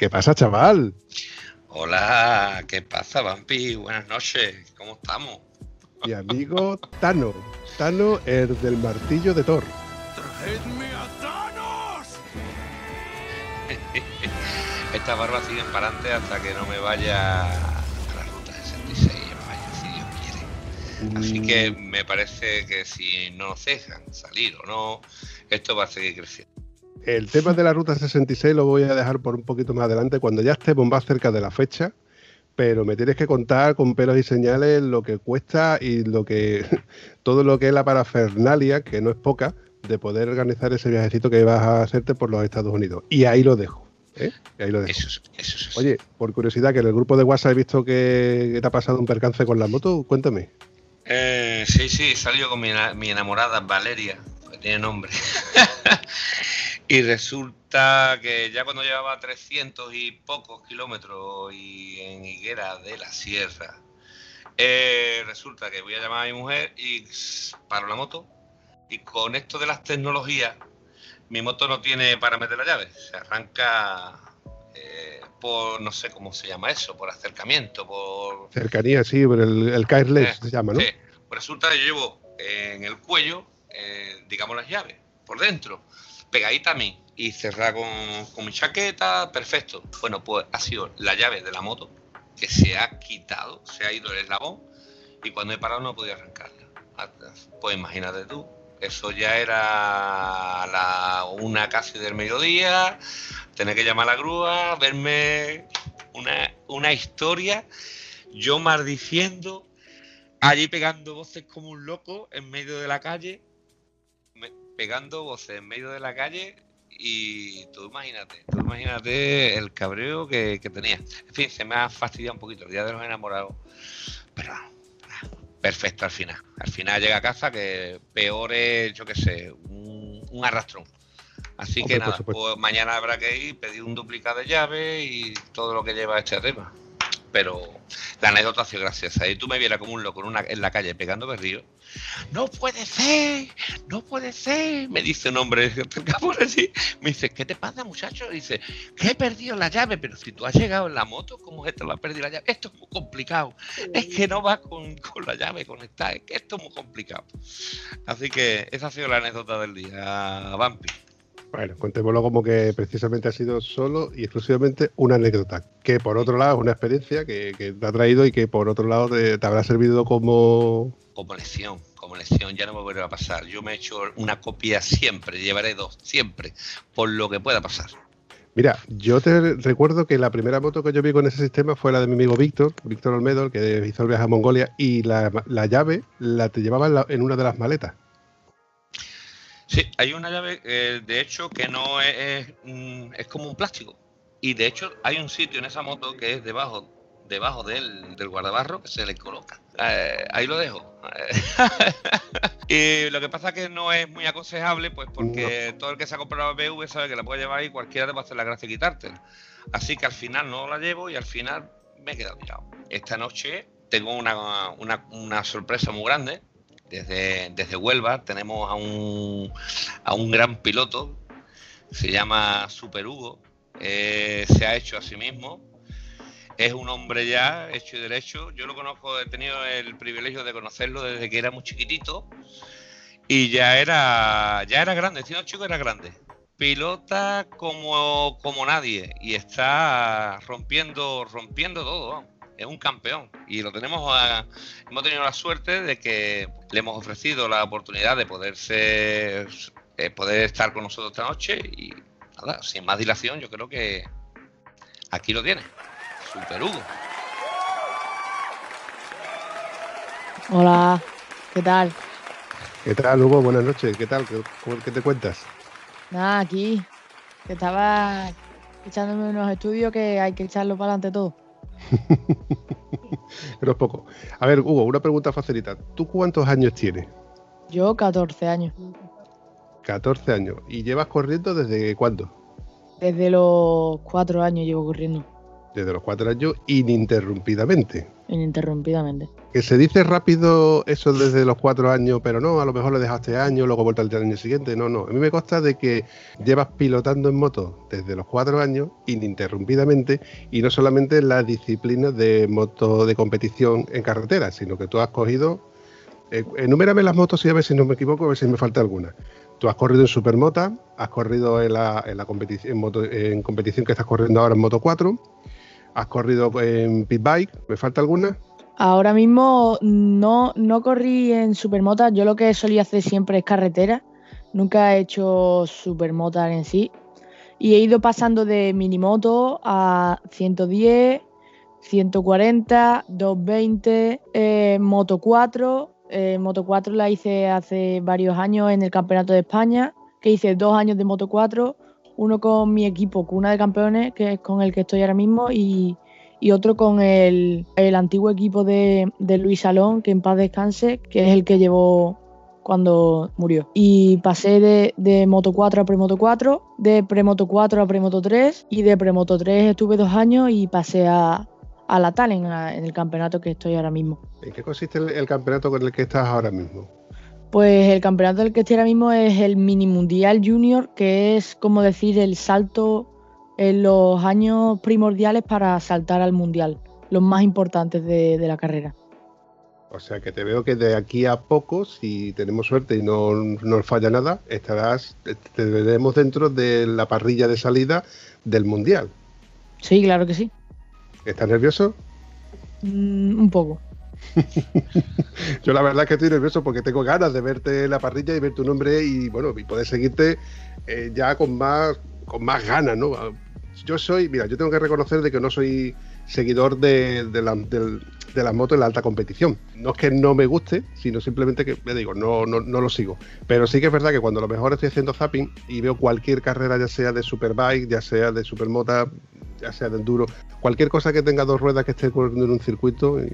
¿Qué pasa, chaval? Hola, ¿qué pasa, Vampi? Buenas noches, ¿cómo estamos? Mi amigo Tano, Tano, el del martillo de Thor. ¡Traedme a Thanos! Esta barba sigue para adelante hasta que no me vaya a la ruta 66, vaya, si Dios quiere. Así que me parece que si no nos dejan salir o no, esto va a seguir creciendo. El tema de la ruta 66 lo voy a dejar por un poquito más adelante, cuando ya estemos más cerca de la fecha, pero me tienes que contar con pelos y señales lo que cuesta y lo que todo lo que es la parafernalia, que no es poca, de poder organizar ese viajecito que vas a hacerte por los Estados Unidos. Y ahí lo dejo. ¿eh? Y ahí lo dejo. Eso, es- eso, es- Oye, por curiosidad, que en el grupo de WhatsApp he visto que te ha pasado un percance con la moto, cuéntame. Eh, sí, sí, salió con mi, mi enamorada Valeria, tiene nombre. y resulta que ya cuando llevaba 300 y pocos kilómetros y en Higuera de la Sierra, eh, resulta que voy a llamar a mi mujer y paro la moto. Y con esto de las tecnologías, mi moto no tiene para meter la llave. Se arranca eh, por, no sé cómo se llama eso, por acercamiento, por Cercanía, sí, pero el, el Careless Eh, se llama, ¿no? Sí. Resulta que yo llevo en el cuello, eh, digamos, las llaves, por dentro, pegadita a mí y cerrada con, con mi chaqueta, perfecto. Bueno, pues ha sido la llave de la moto que se ha quitado, se ha ido el eslabón y cuando he parado no podía arrancarla. Pues imagínate tú, eso ya era la una casi del mediodía, tener que llamar a la grúa, verme una, una historia, yo maldiciendo, allí pegando voces como un loco en medio de la calle, pegando voces en medio de la calle y tú imagínate, tú imagínate el cabreo que, que tenía. En fin, se me ha fastidiado un poquito el día de los enamorados, pero perfecto al final. Al final llega a casa que peor es, yo qué sé, un, un arrastrón. Así Hombre, que nada, pues mañana habrá que ir, pedir un duplicado de llave y todo lo que lleva este tema. Pero la anécdota ha sido graciosa. Y tú me vieras como un loco en, una- en la calle pegando berrío. No puede ser, no puede ser. Me dice un hombre allí. Me dice, ¿qué te pasa, muchacho? Dice, que he perdido la llave. Pero si tú has llegado en la moto, ¿cómo es esto? ¿Lo has perdido la llave? Esto es muy complicado. Es que no va con, con la llave conectada. Es que esto es muy complicado. Así que esa ha sido la anécdota del día, Vampi. Bueno, contémoslo como que precisamente ha sido solo y exclusivamente una anécdota, que por otro lado es una experiencia que, que te ha traído y que por otro lado te, te habrá servido como... como lección, como lección, ya no me volverá a pasar. Yo me he hecho una copia siempre, llevaré dos, siempre, por lo que pueda pasar. Mira, yo te recuerdo que la primera moto que yo vi con ese sistema fue la de mi amigo Víctor, Víctor Olmedo, el que hizo el viaje a Mongolia, y la, la llave la te llevaba en, la- en una de las maletas. Sí, hay una llave, eh, de hecho, que no es, es, es como un plástico. Y de hecho, hay un sitio en esa moto que es debajo debajo del, del guardabarro que se le coloca. Eh, ahí lo dejo. y lo que pasa es que no es muy aconsejable, pues porque todo el que se ha comprado BV sabe que la puede llevar y cualquiera te va a hacer la gracia de quitártela. Así que al final no la llevo y al final me he quedado tirado. Esta noche tengo una, una, una sorpresa muy grande. Desde, desde Huelva tenemos a un, a un gran piloto, se llama Super Hugo, eh, se ha hecho a sí mismo, es un hombre ya hecho y derecho. Yo lo conozco, he tenido el privilegio de conocerlo desde que era muy chiquitito y ya era, ya era grande, siendo chico era grande. Pilota como, como nadie y está rompiendo, rompiendo todo. Es un campeón y lo tenemos, a- hemos tenido la suerte de que le hemos ofrecido la oportunidad de poder ser, eh, poder estar con nosotros esta noche y nada, sin más dilación, yo creo que aquí lo tiene. Super Hugo. Hola, ¿qué tal? ¿Qué tal, Hugo? Buenas noches. ¿Qué tal? ¿Qué, cómo- qué te cuentas? Nada, aquí. Que estaba echándome unos estudios que hay que echarlo para adelante todo. Pero es poco. A ver, Hugo, una pregunta facilita. ¿Tú cuántos años tienes? Yo, 14 años. 14 años. ¿Y llevas corriendo desde cuándo? Desde los 4 años llevo corriendo, Desde los 4 años ininterrumpidamente. Ininterrumpidamente. Que se dice rápido eso desde los 4 años, pero no, a lo mejor lo dejaste año, luego vuelta al año siguiente. No, no. A mí me consta de que llevas pilotando en moto desde los 4 años ininterrumpidamente y no solamente en las disciplinas de moto de competición en carretera, sino que tú has cogido. eh, enumérame las motos y a ver si no me equivoco, a ver si me falta alguna. Tú has corrido en Supermota, has corrido en la, competición, en competición que estás corriendo ahora en Moto 4, has corrido en Pit Bike, ¿me falta alguna? Ahora mismo no, no corrí en supermotas. Yo lo que solía hacer siempre es carretera. Nunca he hecho supermotas en sí. Y he ido pasando de minimoto a 110, 140, 220, eh, Moto 4. Eh, Moto 4 la hice hace varios años en el Campeonato de España, que hice dos años de Moto 4, uno con mi equipo Cuna de Campeones, que es con el que estoy ahora mismo, y, otro con el, el antiguo equipo de, Luis Salón, que en paz descanse, que es el que llevó cuando murió. Y pasé de, Moto 4 a Premoto 4, de Premoto 4 a Premoto 3, y de Premoto 3 estuve dos años y pasé a, a la Talent, a- en el campeonato que estoy ahora mismo. ¿En qué consiste el campeonato con el que estás ahora mismo? Pues el campeonato del que estoy ahora mismo es el Mini Mundial Junior, que es como decir el salto en los años primordiales para saltar al Mundial, los más importantes de, de la carrera. O sea que te veo que de aquí a poco, si tenemos suerte y no nos falla nada, estarás, te veremos dentro de la parrilla de salida del Mundial. Sí, claro que sí. ¿Estás nervioso? Mm, un poco. Yo la verdad es que estoy nervioso porque tengo ganas de verte en la parrilla y ver tu nombre y bueno, y poder seguirte eh, ya con más, con más ganas, ¿no? Yo soy, mira, yo tengo que reconocer de que no soy seguidor de, de la- del- de las motos en la alta competición. No es que no me guste, sino simplemente que, me digo, no, no, no lo sigo. Pero sí que es verdad que cuando lo mejor estoy haciendo zapping y veo cualquier carrera, ya sea de superbike, ya sea de supermota, ya sea de enduro, cualquier cosa que tenga dos ruedas que esté corriendo en un circuito, y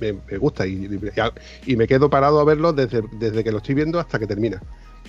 me, me gusta y, y- y me quedo parado a verlo desde, desde que lo estoy viendo hasta que termina.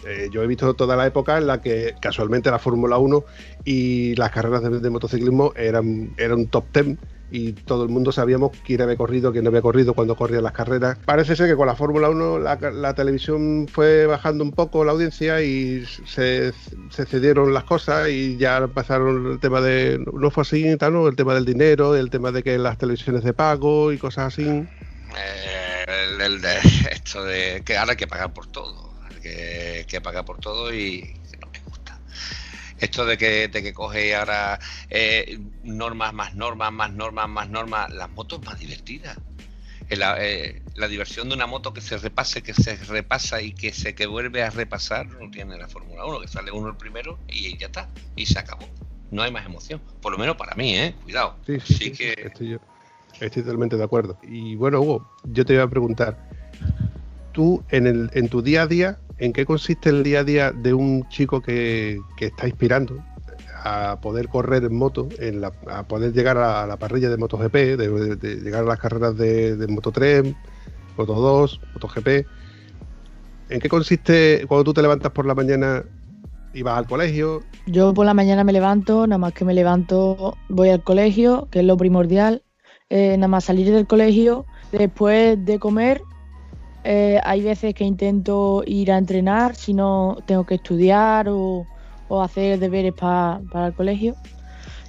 Eh, yo he visto toda la época en la que casualmente la Fórmula 1 y las carreras de, motociclismo eran, eran top 10 y todo el mundo sabíamos quién había corrido, quién no había corrido, cuando corrían las carreras. Parece ser que con la Fórmula 1 la, la televisión fue bajando un poco la audiencia y se, cedieron las cosas y ya pasaron el tema de, no fue así, ¿no? el tema del dinero, el tema de que las televisiones de pago y cosas así. Eh, el, de esto de que ahora hay que pagar por todo, que, que pagar por todo y que no me gusta. Esto de que, de que coge ahora eh, normas, más normas, más normas, más normas, las motos más divertidas. Eh, La, eh, la diversión de una moto que se repase, que se repasa y que se que vuelve a repasar, no tiene la Fórmula 1, que sale uno el primero y ya está, y se acabó. No hay más emoción, por lo menos para mí, ¿eh? Cuidado. Sí, sí, Así sí, que estoy, yo- estoy totalmente de acuerdo. Y bueno, Hugo, yo te iba a preguntar, tú en, el, en tu día a día, ¿en qué consiste el día a día de un chico que, que está inspirando a poder correr en moto, en la- a poder llegar a la parrilla de MotoGP, de, de- llegar a las carreras de, de Moto 3, Moto 2, MotoGP? ¿En qué consiste cuando tú te levantas por la mañana y vas al colegio? Yo por la mañana me levanto, nada más que me levanto voy al colegio, que es lo primordial, eh, nada más salir del colegio, después de comer, eh, hay veces que intento ir a entrenar, si no tengo que estudiar o, hacer deberes pa- para el colegio.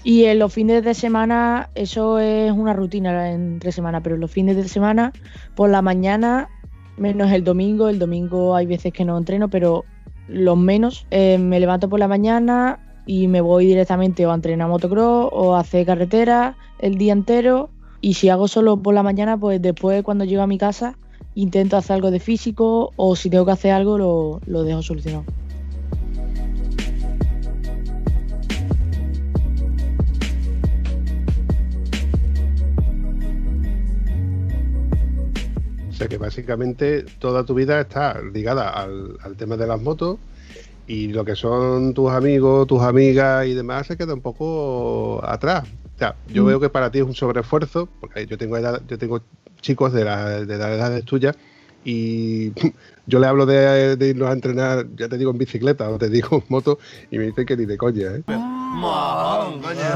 Y en los fines de semana, eso es una rutina entre semana, pero en los fines de semana, por la mañana, menos el domingo, el domingo hay veces que no entreno, pero los menos, eh, me levanto por la mañana y me voy directamente o a entrenar motocross o a hacer carretera el día entero. Y si hago solo por la mañana, pues después cuando llego a mi casa intento hacer algo de físico o si tengo que hacer algo lo, lo dejo solucionado. O sea que básicamente toda tu vida está ligada al, al tema de las motos y lo que son tus amigos, tus amigas y demás se queda un poco atrás. O sea, yo mm. veo que para ti es un sobreesfuerzo, porque yo tengo edad, yo tengo chicos de la, de la edad tuya y yo le hablo de, irnos a entrenar, ya te digo en bicicleta o te digo en moto, y me dicen que ni de coña, ¿eh?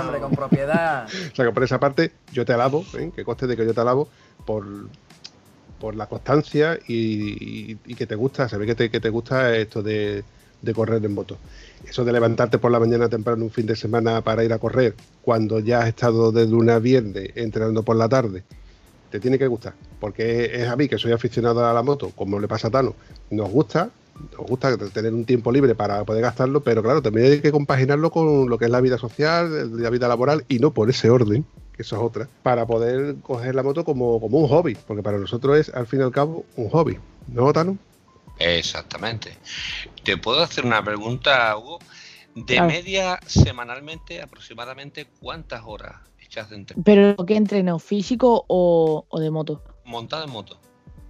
hombre, con propiedad. o sea que por esa parte yo te alabo, ¿eh? que coste de que yo te alabo por, por la constancia y, que te gusta, se ve que te, que te gusta esto de, de correr en moto. Eso de levantarte por la mañana temprano un fin de semana para ir a correr, cuando ya has estado desde una viernes entrenando por la tarde, te tiene que gustar, porque es a mí que soy aficionado a la moto, como le pasa a Tano, nos gusta, nos gusta tener un tiempo libre para poder gastarlo, pero claro, también hay que compaginarlo con lo que es la vida social, la vida laboral y no por ese orden, que eso es otra, para poder coger la moto como, como un hobby, porque para nosotros es al fin y al cabo un hobby, ¿no, Tano? Exactamente. Te puedo hacer una pregunta, Hugo. De media, semanalmente, aproximadamente, ¿cuántas horas ¿Pero qué entreno? ¿Físico o, de moto? Montado en moto.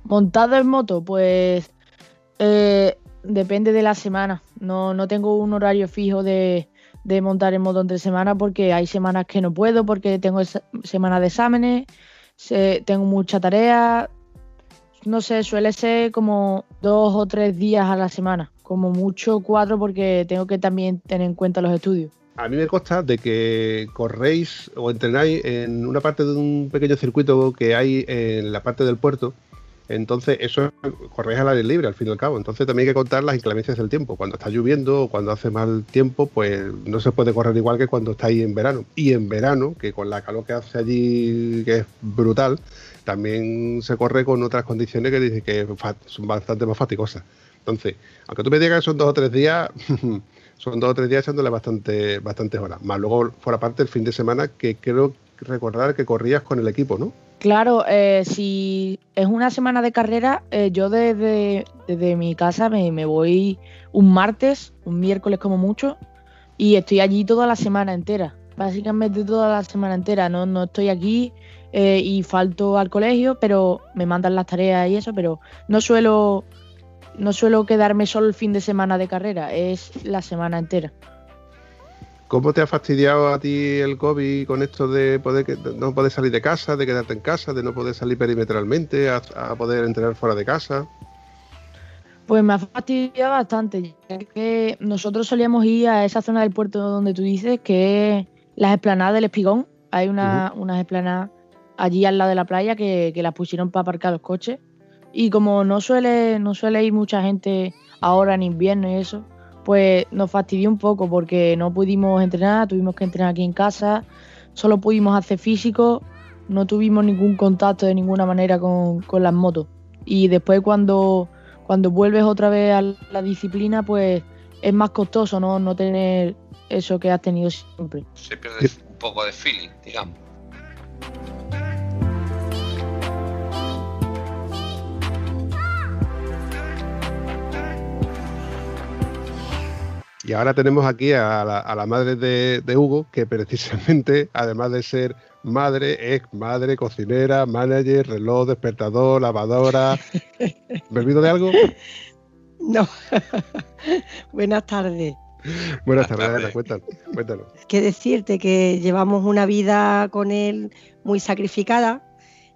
Montado en moto, pues eh, depende de la semana. No, no tengo un horario fijo de, montar en moto entre semanas porque hay semanas que no puedo porque tengo semanas de exámenes, tengo mucha tarea. No sé, suele ser como dos o tres días a la semana, como mucho cuatro porque tengo que también tener en cuenta los estudios a mí me consta de que corréis o entrenáis en una parte de un pequeño circuito que hay en la parte del puerto. Entonces, eso corréis al aire libre, al fin y al cabo. Entonces, también hay que contar las inclemencias del tiempo. Cuando está lloviendo o cuando hace mal tiempo, pues no se puede correr igual que cuando estáis en verano. Y en verano, que con la calor que hace allí, que es brutal, también se corre con otras condiciones que dicen que son bastante más fatigosas. Entonces, aunque tú me digas que son dos o tres días, son dos o tres días echándole bastante, bastantes horas. Más luego fuera parte el fin de semana que creo recordar que corrías con el equipo, ¿no? Claro, eh, si es una semana de carrera, eh, yo desde, mi casa me, voy un martes, un miércoles como mucho, y estoy allí toda la semana entera. Básicamente toda la semana entera. No, no estoy aquí eh, y falto al colegio, pero me mandan las tareas y eso, pero no suelo no suelo quedarme solo el fin de semana de carrera, es la semana entera. ¿Cómo te ha fastidiado a ti el COVID con esto de poder no poder salir de casa, de quedarte en casa, de no poder salir perimetralmente, a, poder entrenar fuera de casa? Pues me ha fastidiado bastante, ya que nosotros solíamos ir a esa zona del puerto donde tú dices, que es las esplanadas del Espigón. Hay una, unas esplanadas allí al lado de la playa que, que las pusieron para aparcar los coches y como no suele, no suele ir mucha gente ahora en invierno y eso, pues nos fastidió un poco porque no pudimos entrenar, tuvimos que entrenar aquí en casa, solo pudimos hacer físico, no tuvimos ningún contacto de ninguna manera con, las motos. Y después cuando, cuando vuelves otra vez a la disciplina, pues es más costoso no, no tener eso que has tenido siempre. Se pierde un poco de feeling, digamos. Y ahora tenemos aquí a la, madre de, Hugo, que precisamente, además de ser madre, es madre, cocinera, manager, reloj, despertador, lavadora. ¿Me olvido de algo? No. Buenas tardes. Buenas tardes, cuéntanos, cuéntanos. Que decirte que llevamos una vida con él muy sacrificada,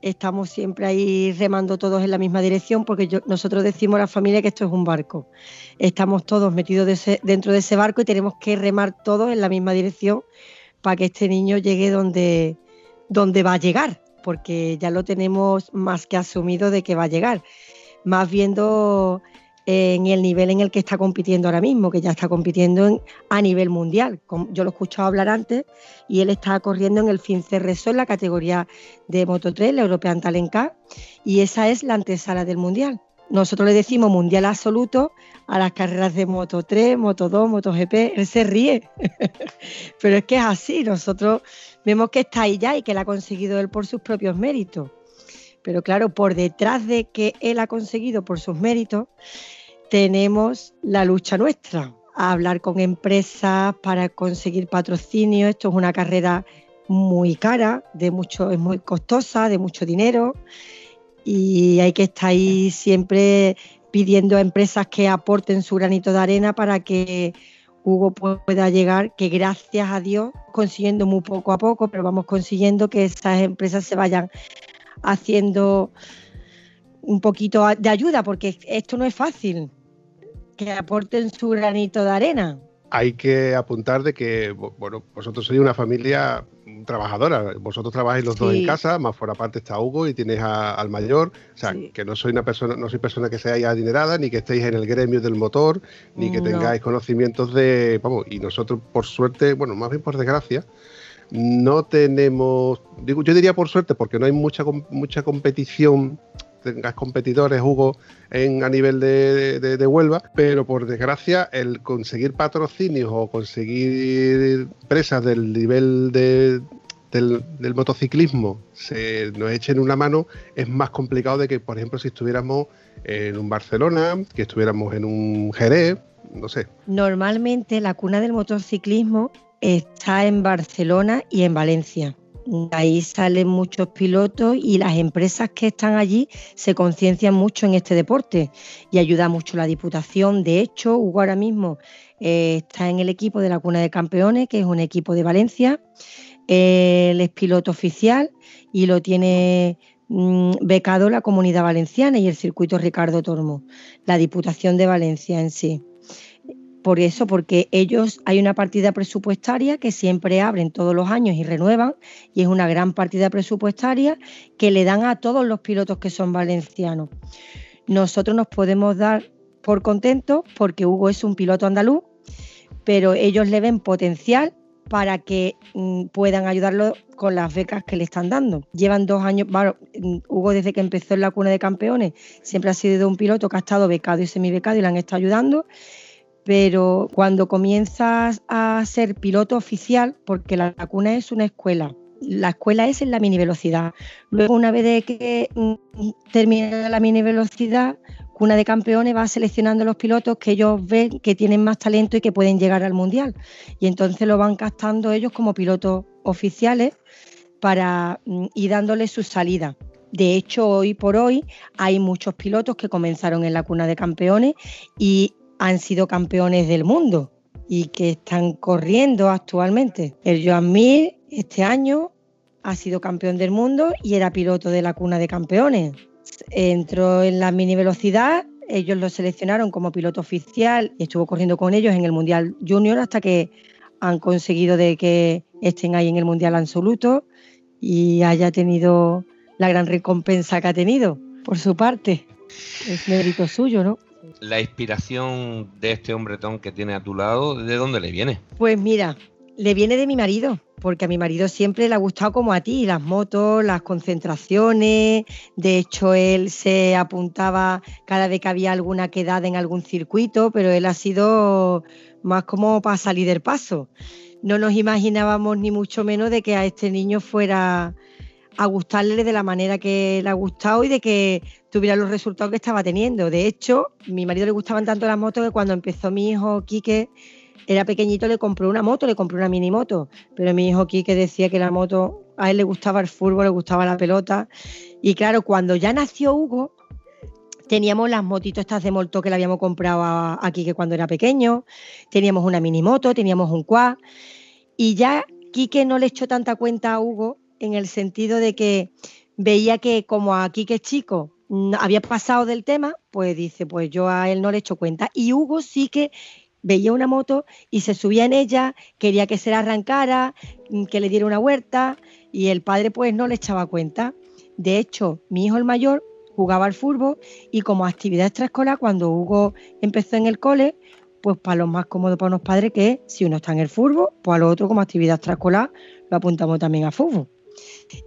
estamos siempre ahí remando todos en la misma dirección porque nosotros decimos a la familia que esto es un barco. Estamos todos metidos dentro de ese barco y tenemos que remar todos en la misma dirección para que este niño llegue donde, donde va a llegar, porque ya lo tenemos más que asumido de que va a llegar. Más viendo en el nivel en el que está compitiendo ahora mismo, que ya está compitiendo a nivel mundial. Yo lo he escuchado hablar antes y él está corriendo en el FinCRSO en la categoría de Moto 3, la European Talent Cup, y esa es la antesala del mundial. Nosotros le decimos mundial absoluto a las carreras de Moto 3, Moto 2, Moto GP. Él se ríe, pero es que es así. Nosotros vemos que está ahí ya y que la ha conseguido él por sus propios méritos. Pero claro, por detrás de que él ha conseguido por sus méritos, tenemos la lucha nuestra, hablar con empresas para conseguir patrocinio. Esto es una carrera muy cara, de mucho, es muy costosa, de mucho dinero. y hay que estar ahí siempre pidiendo a empresas que aporten su granito de arena para que Hugo pueda llegar, que gracias a Dios, consiguiendo muy poco a poco, pero vamos consiguiendo que esas empresas se vayan haciendo un poquito de ayuda, porque esto no es fácil, que aporten su granito de arena. Hay que apuntar de que, bueno, vosotros sois una familia trabajadora. Vosotros trabajáis los dos en casa, más fuera aparte está Hugo y tienes al mayor. O sea, que no soy una persona, no soy persona que seáis adinerada, ni que estéis en el gremio del motor, ni que tengáis conocimientos de. Vamos, y nosotros, por suerte, bueno, más bien por desgracia, no tenemos. Digo, yo diría por suerte, porque no hay mucha, mucha competición tengas competidores, Hugo, en, a nivel de, de, Huelva, pero por desgracia el conseguir patrocinios o conseguir presas del nivel de, del, motociclismo se nos echen una mano es más complicado de que, por ejemplo, si estuviéramos en un Barcelona, que estuviéramos en un Jerez, no sé. Normalmente la cuna del motociclismo está en Barcelona y en Valencia. Ahí salen muchos pilotos y las empresas que están allí se conciencian mucho en este deporte y ayuda mucho la Diputación. De hecho, Hugo ahora mismo eh, está en el equipo de la Cuna de Campeones, que es un equipo de Valencia. él es piloto oficial y lo tiene mm, becado la Comunidad Valenciana y el circuito Ricardo Tormo, la Diputación de Valencia en sí por eso, porque ellos hay una partida presupuestaria que siempre abren todos los años y renuevan, y es una gran partida presupuestaria que le dan a todos los pilotos que son valencianos. Nosotros nos podemos dar por contentos porque Hugo es un piloto andaluz, pero ellos le ven potencial para que mm, puedan ayudarlo con las becas que le están dando. Llevan dos años, bueno, mm, Hugo desde que empezó en la cuna de campeones siempre ha sido un piloto que ha estado becado y semibecado y le han estado ayudando pero cuando comienzas a ser piloto oficial, porque la cuna es una escuela, la escuela es en la mini velocidad. Luego, una vez que mm, termina la mini velocidad, Cuna de Campeones va seleccionando los pilotos que ellos ven que tienen más talento y que pueden llegar al mundial. Y entonces lo van captando ellos como pilotos oficiales para mm, ir dándoles su salida. De hecho, hoy por hoy hay muchos pilotos que comenzaron en la cuna de campeones y han sido campeones del mundo y que están corriendo actualmente. El Joan Mir este año ha sido campeón del mundo y era piloto de la cuna de campeones. Entró en la mini velocidad, ellos lo seleccionaron como piloto oficial y estuvo corriendo con ellos en el Mundial Junior hasta que han conseguido de que estén ahí en el Mundial Absoluto y haya tenido la gran recompensa que ha tenido por su parte. Es mérito suyo, ¿no? La inspiración de este hombretón que tiene a tu lado, ¿de dónde le viene? Pues mira, le viene de mi marido, porque a mi marido siempre le ha gustado como a ti, las motos, las concentraciones. De hecho, él se apuntaba cada vez que había alguna quedada en algún circuito, pero él ha sido más como para salir del paso. No nos imaginábamos ni mucho menos de que a este niño fuera a gustarle de la manera que le ha gustado y de que tuviera los resultados que estaba teniendo. De hecho, a mi marido le gustaban tanto las motos que cuando empezó mi hijo Quique, era pequeñito, le compró una moto, le compró una mini moto. Pero mi hijo Quique decía que la moto, a él le gustaba el fútbol, le gustaba la pelota. Y claro, cuando ya nació Hugo, teníamos las motitos estas de molto que le habíamos comprado a, a Quique cuando era pequeño, teníamos una mini moto, teníamos un quad. Y ya Quique no le echó tanta cuenta a Hugo en el sentido de que veía que como aquí que es chico había pasado del tema, pues dice, pues yo a él no le echo cuenta. Y Hugo sí que veía una moto y se subía en ella, quería que se la arrancara, que le diera una huerta y el padre pues no le echaba cuenta. De hecho, mi hijo el mayor jugaba al fútbol y como actividad extraescolar, cuando Hugo empezó en el cole, pues para lo más cómodo para unos padres que si uno está en el fútbol, pues a lo otro como actividad extraescolar lo apuntamos también a fútbol.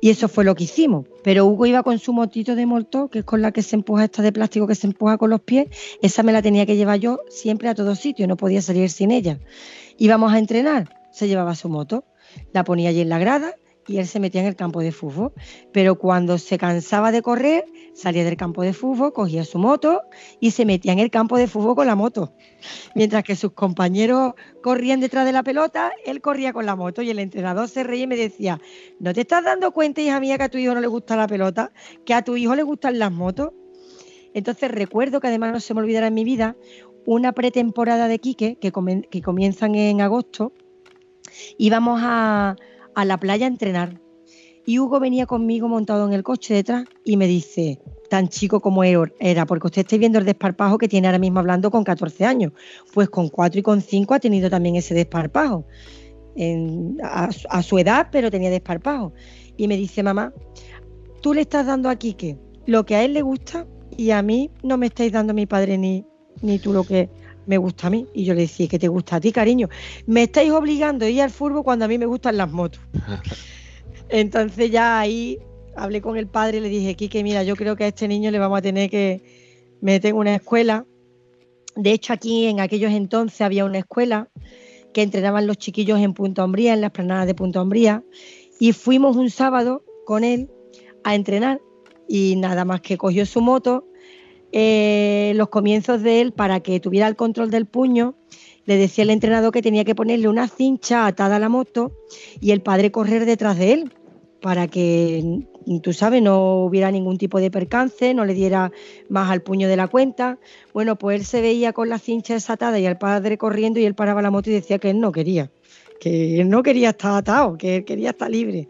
Y eso fue lo que hicimos. Pero Hugo iba con su motito de molto, que es con la que se empuja esta de plástico que se empuja con los pies. Esa me la tenía que llevar yo siempre a todos sitios, no podía salir sin ella. Íbamos a entrenar, se llevaba su moto, la ponía allí en la grada y él se metía en el campo de fútbol. Pero cuando se cansaba de correr, salía del campo de fútbol, cogía su moto y se metía en el campo de fútbol con la moto. Mientras que sus compañeros corrían detrás de la pelota, él corría con la moto y el entrenador se reía y me decía, ¿no te estás dando cuenta, hija mía, que a tu hijo no le gusta la pelota? ¿Que a tu hijo le gustan las motos? Entonces recuerdo que además no se me olvidará en mi vida una pretemporada de Quique que, comienzan en agosto. Íbamos a, a la playa a entrenar. Y Hugo venía conmigo montado en el coche detrás y me dice, tan chico como era, porque usted está viendo el desparpajo que tiene ahora mismo hablando con 14 años. Pues con 4 y con 5 ha tenido también ese desparpajo. a, su edad, pero tenía desparpajo. Y me dice, mamá, tú le estás dando a Quique lo que a él le gusta y a mí no me estáis dando mi padre ni, ni tú lo que me gusta a mí. Y yo le decía, ¿qué te gusta a ti, cariño? Me estáis obligando a ir al furbo cuando a mí me gustan las motos. Entonces ya ahí hablé con el padre y le dije, Quique, mira, yo creo que a este niño le vamos a tener que meter en una escuela. De hecho, aquí en aquellos entonces había una escuela que entrenaban los chiquillos en Punta Hombría, en las planadas de Punta Hombría, y fuimos un sábado con él a entrenar y nada más que cogió su moto eh, los comienzos de él para que tuviera el control del puño. Le decía el entrenador que tenía que ponerle una cincha atada a la moto y el padre correr detrás de él para que, tú sabes, no hubiera ningún tipo de percance, no le diera más al puño de la cuenta. Bueno, pues él se veía con la cincha desatada y el padre corriendo y él paraba la moto y decía que él no quería, que él no quería estar atado, que él quería estar libre.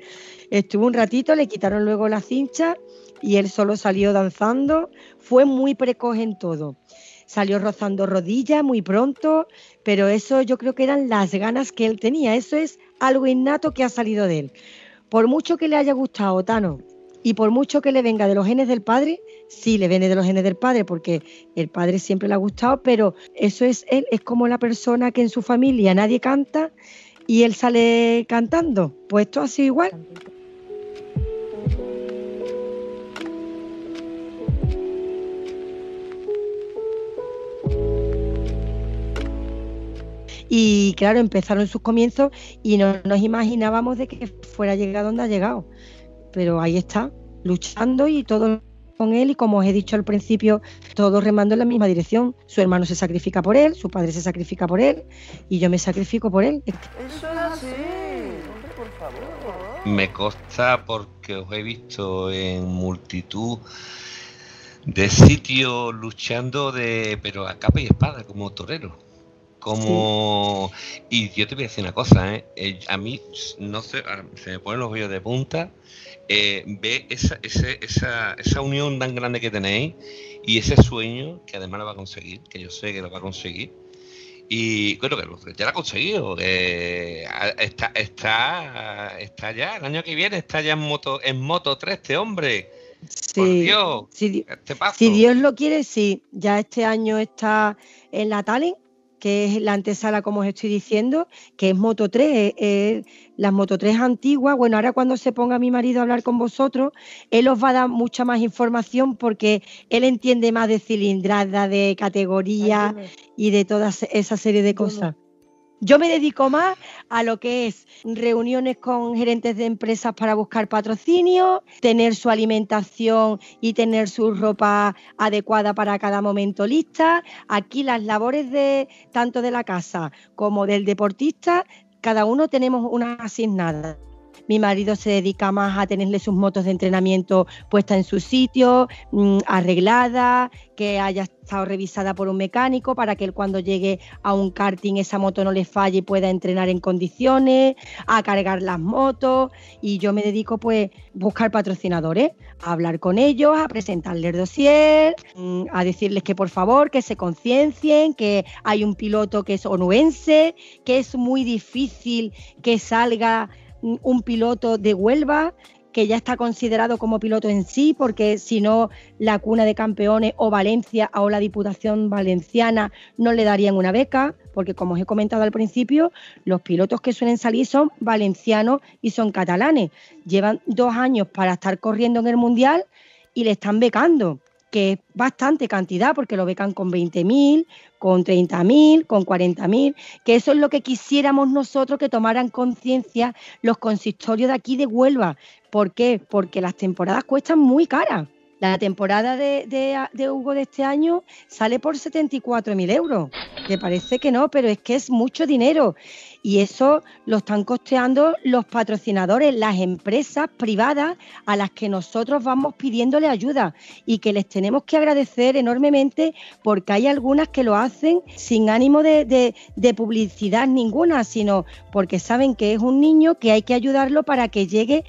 Estuvo un ratito, le quitaron luego la cincha y él solo salió danzando. Fue muy precoz en todo. Salió rozando rodillas muy pronto, pero eso yo creo que eran las ganas que él tenía. Eso es algo innato que ha salido de él. Por mucho que le haya gustado Tano y por mucho que le venga de los genes del padre, sí le viene de los genes del padre porque el padre siempre le ha gustado, pero eso es él, es como la persona que en su familia nadie canta y él sale cantando. Pues esto ha sido igual. Y claro, empezaron sus comienzos y no nos imaginábamos de que fuera a llegar donde ha llegado. Pero ahí está, luchando y todo con él y como os he dicho al principio, todos remando en la misma dirección. Su hermano se sacrifica por él, su padre se sacrifica por él y yo me sacrifico por él. Eso es así. por favor. Me consta porque os he visto en multitud de sitios luchando de pero a capa y espada como torero como y yo te voy a decir una cosa ¿eh? Eh, a mí no sé se me ponen los vellos de punta eh, ve esa, esa, esa, unión tan grande que tenéis y ese sueño que además lo va a conseguir que yo sé que lo va a conseguir y bueno que ya lo ha conseguido está está está ya el año que viene está ya en moto en moto 3 este hombre Sí, Dios, si, este si Dios lo quiere, sí. Ya este año está en la Talent que es la antesala, como os estoy diciendo, que es Moto 3, es, las Moto 3 antiguas. Bueno, ahora cuando se ponga mi marido a hablar con vosotros, él os va a dar mucha más información porque él entiende más de cilindrada, de categoría y de toda esa serie de cosas. Yo me dedico más a lo que es reuniones con gerentes de empresas para buscar patrocinio, tener su alimentación y tener su ropa adecuada para cada momento lista. Aquí las labores de tanto de la casa como del deportista, cada uno tenemos una asignada. Mi marido se dedica más a tenerle sus motos de entrenamiento puestas en su sitio, mm, arreglada, que haya estado revisada por un mecánico para que él cuando llegue a un karting esa moto no le falle y pueda entrenar en condiciones, a cargar las motos. Y yo me dedico pues a buscar patrocinadores, a hablar con ellos, a presentarles el dossier, mm, a decirles que por favor que se conciencien, que hay un piloto que es onuense, que es muy difícil que salga un piloto de Huelva que ya está considerado como piloto en sí, porque si no, la cuna de campeones o Valencia o la Diputación Valenciana no le darían una beca, porque como os he comentado al principio, los pilotos que suelen salir son valencianos y son catalanes. Llevan dos años para estar corriendo en el Mundial y le están becando que es bastante cantidad, porque lo becan con 20.000, con 30.000, con 40.000, que eso es lo que quisiéramos nosotros que tomaran conciencia los consistorios de aquí de Huelva. ¿Por qué? Porque las temporadas cuestan muy caras. La temporada de, Hugo de este año sale por 74.000 euros, que parece que no, pero es que es mucho dinero. Y eso lo están costeando los patrocinadores, las empresas privadas a las que nosotros vamos pidiéndole ayuda y que les tenemos que agradecer enormemente porque hay algunas que lo hacen sin ánimo de, publicidad ninguna, sino porque saben que es un niño que hay que ayudarlo para que llegue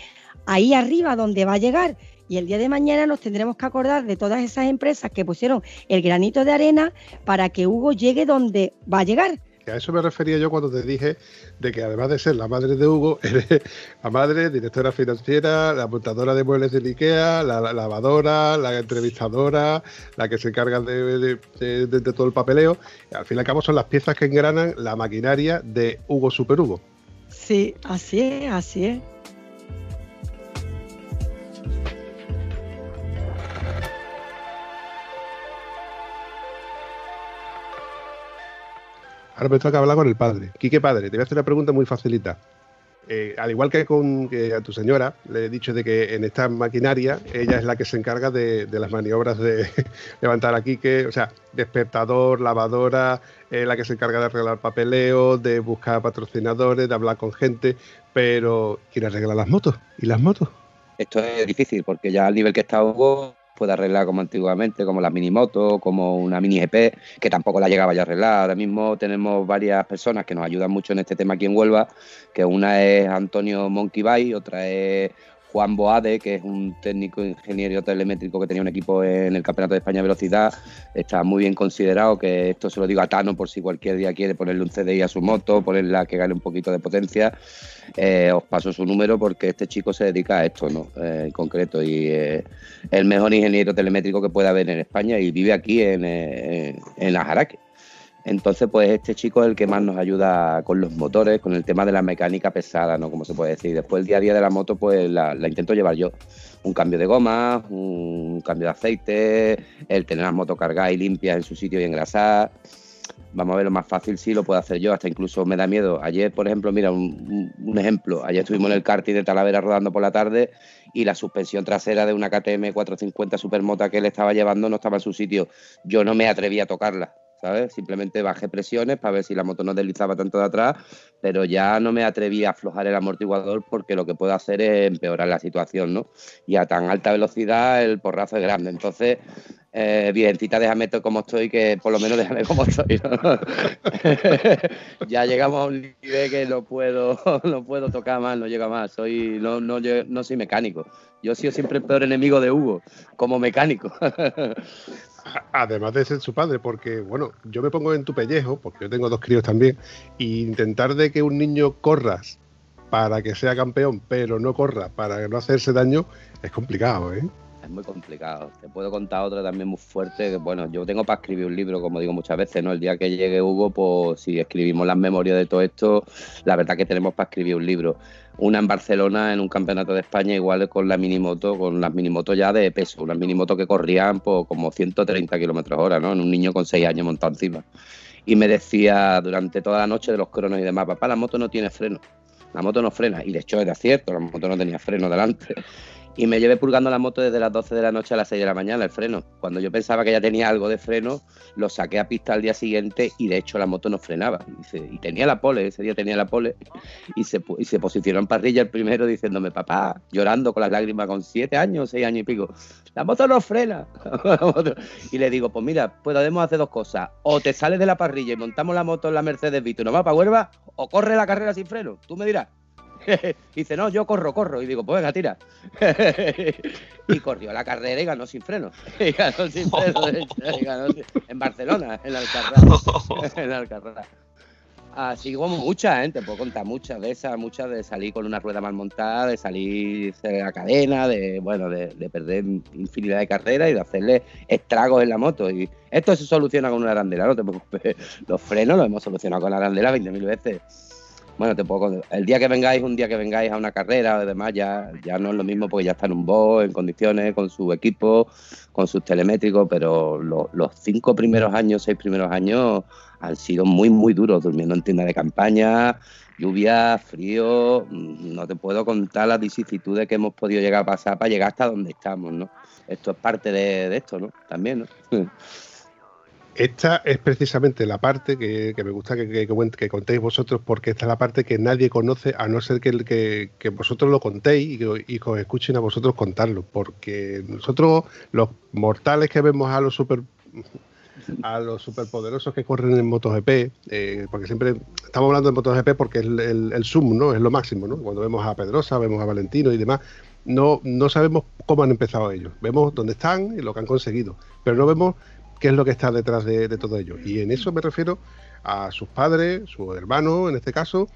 ahí arriba donde va a llegar y el día de mañana nos tendremos que acordar de todas esas empresas que pusieron el granito de arena para que Hugo llegue donde va a llegar. A eso me refería yo cuando te dije de que además de ser la madre de Hugo, eres la madre, directora financiera, la montadora de muebles de Ikea, la, lavadora, la entrevistadora, la que se encarga de, de, todo el papeleo. al fin y al cabo son las piezas que engranan la maquinaria de Hugo Super Hugo. Sí, así es, así es. Ahora me toca hablar con el padre. Quique Padre, te voy a hacer una pregunta muy facilita. Eh, al igual que con a tu señora, le he dicho de que en esta maquinaria ella es la que se encarga de, las maniobras de levantar a Quique, o sea, despertador, lavadora, eh, la que se encarga de arreglar papeleo, de buscar patrocinadores, de hablar con gente, pero ¿quién arregla las motos? ¿Y las motos? Esto es difícil porque ya al nivel que está Hugo puede arreglar como antiguamente, como las minimotos, como una mini GP, que tampoco la llegaba ya a arreglar. Ahora mismo tenemos varias personas que nos ayudan mucho en este tema aquí en Huelva, que una es Antonio Monkey otra es Juan Boade, que es un técnico ingeniero telemétrico que tenía un equipo en el Campeonato de España de Velocidad, está muy bien considerado, que esto se lo digo a Tano por si cualquier día quiere ponerle un CDI a su moto, ponerla que gane un poquito de potencia, eh, os paso su número porque este chico se dedica a esto, ¿no? Eh, en concreto, y es el mejor ingeniero telemétrico que puede haber en España y vive aquí en, eh, en Ajaraque. Entonces, pues este chico es el que más nos ayuda con los motores, con el tema de la mecánica pesada, ¿no? Como se puede decir. Después el día a día de la moto, pues la, intento llevar yo. Un cambio de goma, un cambio de aceite, el tener las motos cargadas y limpias en su sitio y engrasadas. Vamos a ver, lo más fácil sí lo puedo hacer yo, hasta incluso me da miedo. Ayer, por ejemplo, mira, un, un ejemplo. Ayer estuvimos en el karting de Talavera rodando por la tarde y la suspensión trasera de una KTM 450 Supermota que él estaba llevando no estaba en su sitio. Yo no me atreví a tocarla Simplemente bajé presiones para ver si la moto no deslizaba tanto de atrás, pero ya no me atreví a aflojar el amortiguador porque lo que puedo hacer es empeorar la situación, ¿no? Y a tan alta velocidad el porrazo es grande. Entonces, eh, biencita, déjame como estoy, que por lo menos déjame como estoy. ya llegamos a un nivel que no puedo, no puedo tocar más, no llega más. Soy, no, no, no soy mecánico. Yo he sido siempre el peor enemigo de Hugo, como mecánico. Además de ser su padre, porque, bueno, yo me pongo en tu pellejo, porque yo tengo dos críos también, e intentar de que un niño corras para que sea campeón, pero no corra para no hacerse daño, es complicado, ¿eh? Es muy complicado. Te puedo contar otra también muy fuerte. Que, bueno, yo tengo para escribir un libro, como digo muchas veces, ¿no? El día que llegue Hugo, pues si escribimos las memorias de todo esto, la verdad que tenemos para escribir un libro una en Barcelona en un campeonato de España igual con la minimoto, con las minimotos ya de peso, unas minimotos que corrían por como 130 kilómetros hora, ¿no? En un niño con 6 años montado encima. Y me decía durante toda la noche de los cronos y demás, papá, la moto no tiene freno, la moto no frena. Y de hecho era cierto, la moto no tenía freno delante. Y me llevé purgando la moto desde las 12 de la noche a las 6 de la mañana, el freno. Cuando yo pensaba que ya tenía algo de freno, lo saqué a pista al día siguiente y de hecho la moto no frenaba. Y, tenía la pole, ese día tenía la pole. Y se, y se posicionó en parrilla el primero diciéndome, papá, llorando con las lágrimas, con 7 años, 6 años y pico. La moto no frena. y le digo, pues mira, podemos hacer dos cosas. O te sales de la parrilla y montamos la moto en la Mercedes Vito y nos va para Huelva, o corre la carrera sin freno. Tú me dirás. dice, no, yo corro, corro. Y digo, pues venga, tira. y corrió la carrera y ganó sin freno. Y ganó sin freno, en Barcelona, en Alcarrás. en Alcarrás. Así como muchas, gente, ¿eh? te puedo contar muchas de esas, muchas de salir con una rueda mal montada, de salir la cadena, de bueno, de, perder infinidad de carreras y de hacerle estragos en la moto. Y esto se soluciona con una arandela, no te preocupes. Los frenos los hemos solucionado con la arandela 20.000 veces bueno, puedo, el día que vengáis, un día que vengáis a una carrera o demás, ya, ya no es lo mismo porque ya está en un box, en condiciones, con su equipo, con sus telemétricos, pero los cinco primeros años, seis primeros años han sido muy, muy duros, durmiendo en tienda de campaña, lluvia, frío, no te puedo contar las vicisitudes que hemos podido llegar a pasar para llegar hasta donde estamos, ¿no? Esto es parte de, de esto, ¿no? También, ¿no? Esta es precisamente la parte que, me gusta que, contéis vosotros, porque esta es la parte que nadie conoce, a no ser que, vosotros lo contéis y que, os escuchen a vosotros contarlo. Porque nosotros, los mortales que vemos a los super a los superpoderosos que corren en MotoGP, eh, porque siempre estamos hablando de MotoGP porque es el, el, zoom, ¿no? Es lo máximo, ¿no? Cuando vemos a Pedrosa, vemos a Valentino y demás, no, no sabemos cómo han empezado ellos. Vemos dónde están y lo que han conseguido, pero no vemos qué es lo que está detrás de, todo ello. Y en eso me refiero a sus padres, su hermano en este caso,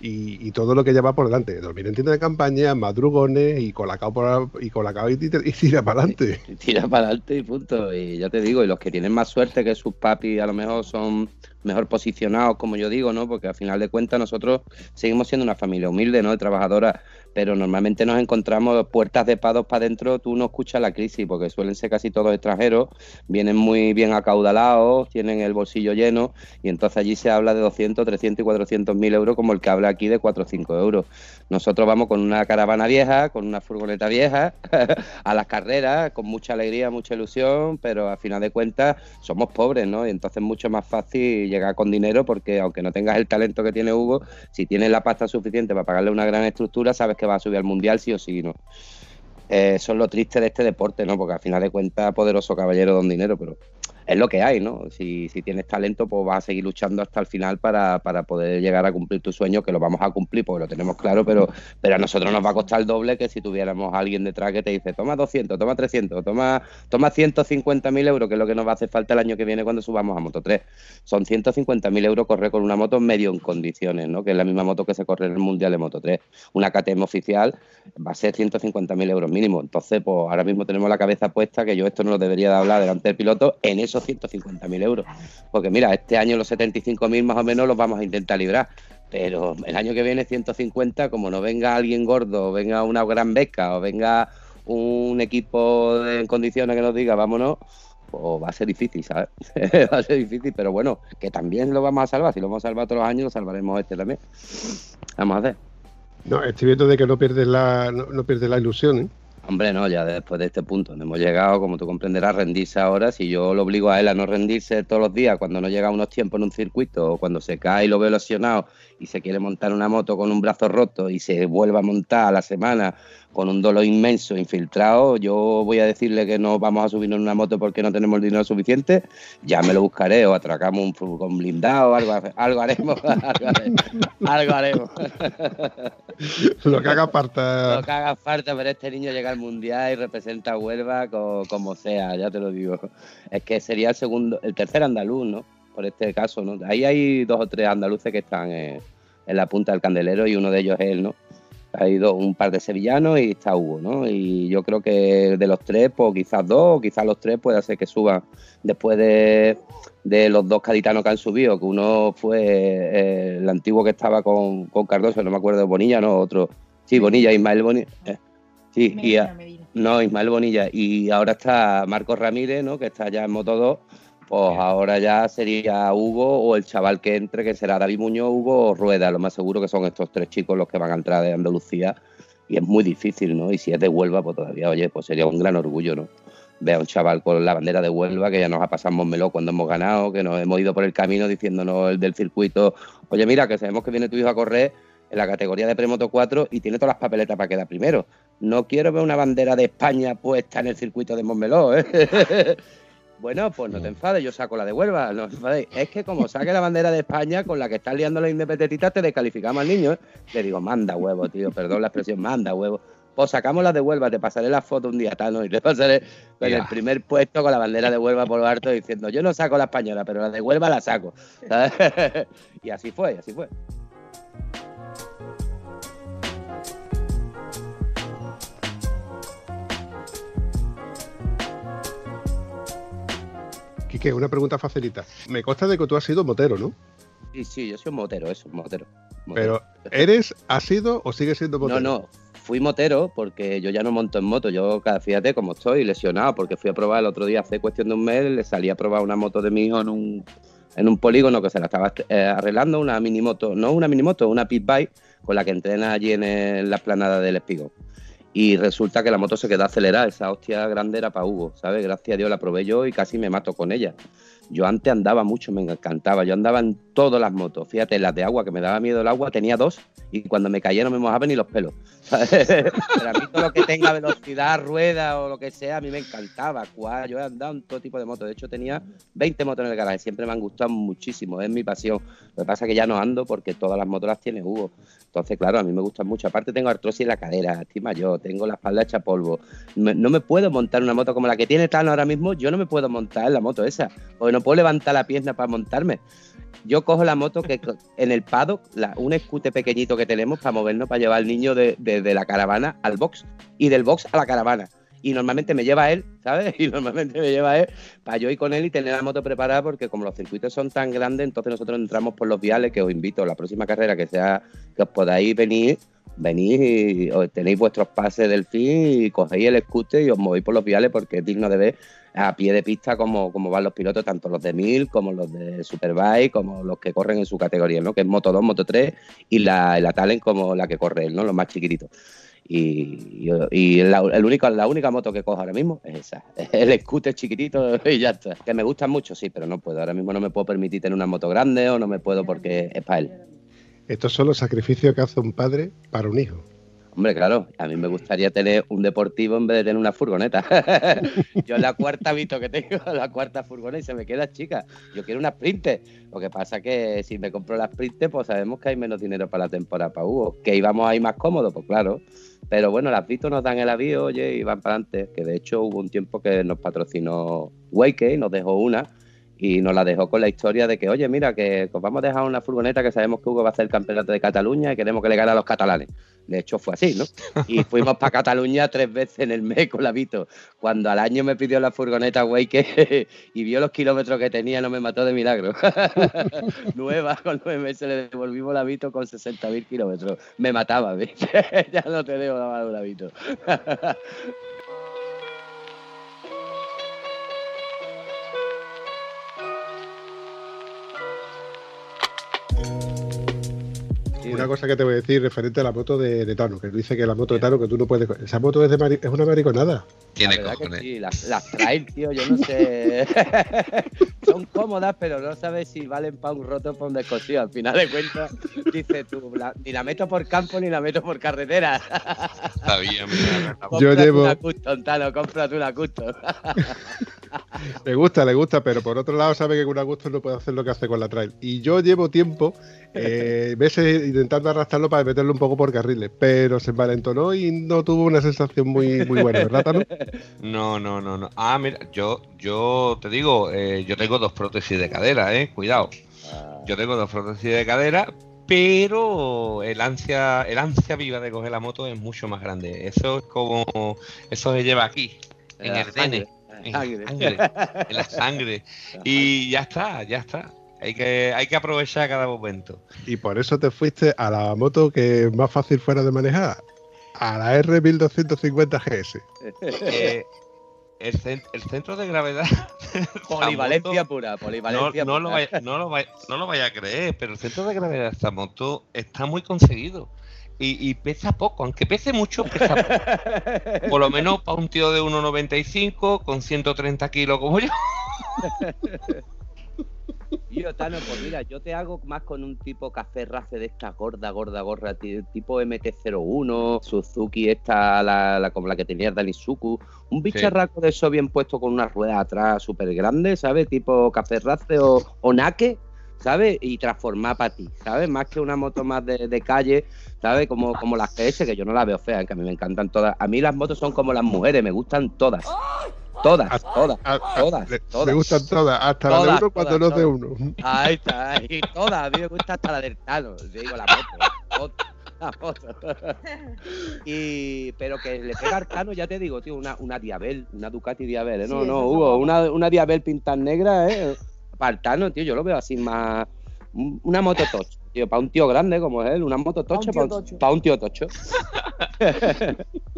y, todo lo que lleva por delante. Dormir en tienda de campaña, madrugones y colacao, por, y, colacao y, y tira para adelante. Tira para adelante y punto. Y ya te digo, y los que tienen más suerte que sus papis a lo mejor son mejor posicionados, como yo digo, ¿no? Porque al final de cuentas nosotros seguimos siendo una familia humilde, ¿no? De trabajadora pero normalmente nos encontramos puertas de pados para adentro, tú no escuchas la crisis, porque suelen ser casi todos extranjeros, vienen muy bien acaudalados, tienen el bolsillo lleno, y entonces allí se habla de 200, 300 y 400 mil euros, como el que habla aquí de 4 o 5 euros. Nosotros vamos con una caravana vieja, con una furgoneta vieja, a las carreras, con mucha alegría, mucha ilusión, pero a final de cuentas somos pobres, ¿no? Y entonces es mucho más fácil llegar con dinero, porque aunque no tengas el talento que tiene Hugo, si tienes la pasta suficiente para pagarle una gran estructura, sabes que va a subir al mundial sí o sí, ¿no? Eh, eso es lo triste de este deporte, ¿no? Porque al final de cuentas, poderoso caballero don dinero, pero es lo que hay, ¿no? Si, si, tienes talento, pues vas a seguir luchando hasta el final para, para, poder llegar a cumplir tu sueño, que lo vamos a cumplir porque lo tenemos claro, pero, pero a nosotros nos va a costar el doble que si tuviéramos alguien detrás que te dice, toma 200, toma 300, toma, toma 150 mil euros, que es lo que nos va a hacer falta el año que viene cuando subamos a Moto 3. Son 150 mil euros correr con una moto medio en condiciones, ¿no? Que es la misma moto que se corre en el Mundial de Moto 3. Una KTM oficial va a ser 150 mil euros mínimo. Entonces, pues ahora mismo tenemos la cabeza puesta que yo esto no lo debería de hablar delante del piloto en eso 150.000 euros. Porque mira, este año los 75.000 más o menos los vamos a intentar librar. Pero el año que viene 150, como no venga alguien gordo, venga una gran beca o venga un equipo en condiciones que nos diga vámonos, pues va a ser difícil, ¿sabes? va a ser difícil, pero bueno, que también lo vamos a salvar. Si lo vamos a salvar todos los años, lo salvaremos este también. Vamos a ver. No, estoy viendo de que no pierdes la, no, no pierdes la ilusión, ¿eh? Hombre, no, ya después de este punto donde hemos llegado, como tú comprenderás, rendirse ahora, si yo lo obligo a él a no rendirse todos los días cuando no llega unos tiempos en un circuito o cuando se cae y lo veo lesionado y se quiere montar una moto con un brazo roto y se vuelve a montar a la semana con un dolor inmenso infiltrado, yo voy a decirle que no vamos a subirnos en una moto porque no tenemos el dinero suficiente, ya me lo buscaré o atracamos un furgón blindado, algo, algo haremos, algo haremos. lo que haga falta. Lo que haga falta, pero este niño llega al mundial y representa a Huelva como sea, ya te lo digo. Es que sería el segundo, el tercer andaluz, ¿no? Por este caso, ¿no? Ahí hay dos o tres andaluces que están en la punta del candelero y uno de ellos es él, ¿no? Ha ido un par de sevillanos y está Hugo, ¿no? Y yo creo que de los tres, pues quizás dos, o quizás los tres puede ser que suban después de, los dos caditanos que han subido, que uno fue eh, el antiguo que estaba con, Cardoso, no me acuerdo, Bonilla, no, otro. Sí, Bonilla, Ismael Bonilla. Eh, sí, y no, Ismael Bonilla. Y ahora está Marcos Ramírez, ¿no? Que está ya en Moto 2 pues ahora ya sería Hugo o el chaval que entre, que será David Muñoz, Hugo o Rueda. Lo más seguro que son estos tres chicos los que van a entrar de Andalucía. Y es muy difícil, ¿no? Y si es de Huelva, pues todavía, oye, pues sería un gran orgullo, ¿no? Ver a un chaval con la bandera de Huelva, que ya nos ha pasado Montmeló cuando hemos ganado, que nos hemos ido por el camino diciéndonos el del circuito, oye, mira, que sabemos que viene tu hijo a correr en la categoría de Premoto 4 y tiene todas las papeletas para quedar primero. No quiero ver una bandera de España puesta en el circuito de Montmeló, ¿eh? Bueno, pues no te enfades, yo saco la de Huelva, no. Es que como saque la bandera de España con la que estás liando la independentista, te descalificamos al niño. ¿eh? Le digo, manda huevo, tío, perdón la expresión, manda huevo. Pues sacamos la de Huelva, te pasaré la foto un día, tal, Y te pasaré con el primer puesto con la bandera de Huelva por lo alto diciendo, yo no saco la española, pero la de Huelva la saco. y así fue, así fue. Una pregunta facilita. Me consta de que tú has sido motero, ¿no? Sí, sí, yo soy un motero, eso, un motero. Pero, ¿eres, has sido o sigues siendo motero? No, no, fui motero porque yo ya no monto en moto. Yo, cada- fíjate cómo estoy, lesionado, porque fui a probar el otro día, hace cuestión de un mes, le salí a probar una moto de mi hijo en un, en un polígono que se la estaba eh, arreglando, una minimoto, no una minimoto, una pit bike con la que entrena allí en, el- la esplanada del Espigo. Y resulta que la moto se quedó acelerada, esa hostia grande era para Hugo, ¿sabes? Gracias a Dios la probé yo y casi me mato con ella. Yo antes andaba mucho, me encantaba. Yo andaba en todas las motos. Fíjate, las de agua, que me daba miedo el agua, tenía dos y cuando me caía no me mojaba ni los pelos. Pero a mí todo lo que tenga velocidad, rueda o lo que sea, a mí me encantaba. Yo he andado en todo tipo de motos. De hecho, tenía 20 motos en el garaje. Siempre me han gustado muchísimo. Es mi pasión. Lo que pasa es que ya no ando porque todas las motos las tiene Hugo. Entonces, claro, a mí me gustan mucho. Aparte, tengo artrosis en la cadera, estoy mayor, tengo la espalda hecha polvo. No me puedo montar una moto como la que tiene Tano ahora mismo. Yo no me puedo montar en la moto esa. Porque no puedo levantar la pierna para montarme. Yo cojo la moto que en el paddock, la- un escute pequeñito que tenemos para movernos, para llevar al niño de, de- de la caravana al box y del box a la caravana. Y normalmente me lleva él, ¿sabes? Y normalmente me lleva él para yo ir con él y tener la moto preparada porque como los circuitos son tan grandes, entonces nosotros entramos por los viales que os invito a la próxima carrera que sea que os podáis venir, venís y tenéis vuestros pases del fin y cogéis el scooter y os movéis por los viales porque es digno de ver a pie de pista como, como van los pilotos, tanto los de 1000 como los de Superbike, como los que corren en su categoría, ¿no? Que es Moto 2, Moto 3 y la, la Talent como la que corre él, ¿no? Los más chiquititos. Y, y, y la, el único, la única moto que cojo ahora mismo es esa, el scooter chiquitito y ya está. Que me gustan mucho, sí, pero no puedo. Ahora mismo no me puedo permitir tener una moto grande o no me puedo porque es para él. Estos son los sacrificios que hace un padre para un hijo. Hombre, claro, a mí me gustaría tener un deportivo en vez de tener una furgoneta. Yo la cuarta visto que tengo, la cuarta furgoneta y se me queda chica. Yo quiero una Sprinter. Lo que pasa que si me compro la Sprinter, pues sabemos que hay menos dinero para la temporada para Hugo. Que íbamos ahí más cómodos, pues claro. Pero bueno, las Vito nos dan el avión, oye, y van para adelante. Que de hecho hubo un tiempo que nos patrocinó Wake y nos dejó una. Y nos la dejó con la historia de que, oye, mira, que os vamos a dejar una furgoneta que sabemos que Hugo va a hacer el campeonato de Cataluña y queremos que le gane a los catalanes. De hecho, fue así, ¿no? Y fuimos para Cataluña tres veces en el mes con la Vito. Cuando al año me pidió la furgoneta, güey, que y vio los kilómetros que tenía, no me mató de milagro. Nueva, con nueve meses le devolvimos la Vito con 60.000 kilómetros. Me mataba, ¿viste? ya no te debo la la Vito. Una cosa que te voy a decir referente a la moto de, de Tano, que dice que la moto de Tano que tú no puedes. Esa moto es, de mari- es una mariconada. Tiene La que cojones. sí, las, las trail, tío, yo no sé. Son cómodas, pero no sabes si valen para un roto o para un descosido. Al final de cuentas, dices tú, la- ni la meto por campo ni la meto por carretera. Sabía, mira, Yo llevo- una custom, Tano, cómprate una custom. Le gusta, le gusta, pero por otro lado sabe que con Augusto no puede hacer lo que hace con la trail. Y yo llevo tiempo, eh, meses intentando arrastrarlo para meterlo un poco por carriles, pero se envalentonó y no tuvo una sensación muy, muy buena, ¿verdad, Tano? No, no, no, no. Ah, mira, yo, yo te digo, eh, yo tengo dos prótesis de cadera, eh, cuidado. Yo tengo dos prótesis de cadera, pero el ansia, el ansia viva de coger la moto es mucho más grande. Eso es como, eso se lleva aquí, en La el DN, en la sangre. sangre, en la sangre. Y ya está, ya está. Hay que, hay que aprovechar cada momento. Y por eso te fuiste a la moto que más fácil fuera de manejar, a la R1250 GS. Eh, el, cen- el centro de gravedad. Polivalencia moto- pura, No, polivalencia no lo pura. vaya, no, lo vaya, no lo vaya a creer, pero el centro de gravedad de esta moto está muy conseguido. Y, y pesa poco, aunque pese mucho, pesa poco. Por lo menos para un tío de 1,95 con 130 kilos como yo. Yo, Tano, pues mira, yo te hago más con un tipo café race de esta gorda, gorda, gorda, ti- tipo MT-01, Suzuki, esta, la, la- como la que tenía Dani Suku, un bicharraco de eso bien puesto con una rueda atrás súper grande, ¿sabes? Tipo café race o, o naque, ¿sabes? Y transformar para ti, ¿sabes? Más que una moto más de, de calle, ¿sabes? Como, como las GS, que yo no la veo fea, que a mí me encantan todas. A mí las motos son como las mujeres, me gustan todas. Todas, todas, A- a- todas, le- todas. Me gustan todas, hasta la Todas, de uno cuando todas, no es de uno. Ahí está, ahí todas. A mí me gusta hasta la del Tano, digo, la moto. la moto. Y, pero que le pega al Tano, ya te digo, tío, una, una Diabel, una Ducati Diabel, ¿eh? No, Sí, no, Hugo, una, una Diabel pintada negra, ¿eh? Para el Tano, tío, yo lo veo así más, Un- Una moto tocha, tío, para un tío grande como él, una moto tocha para un, tocho. pa' un tío tocho.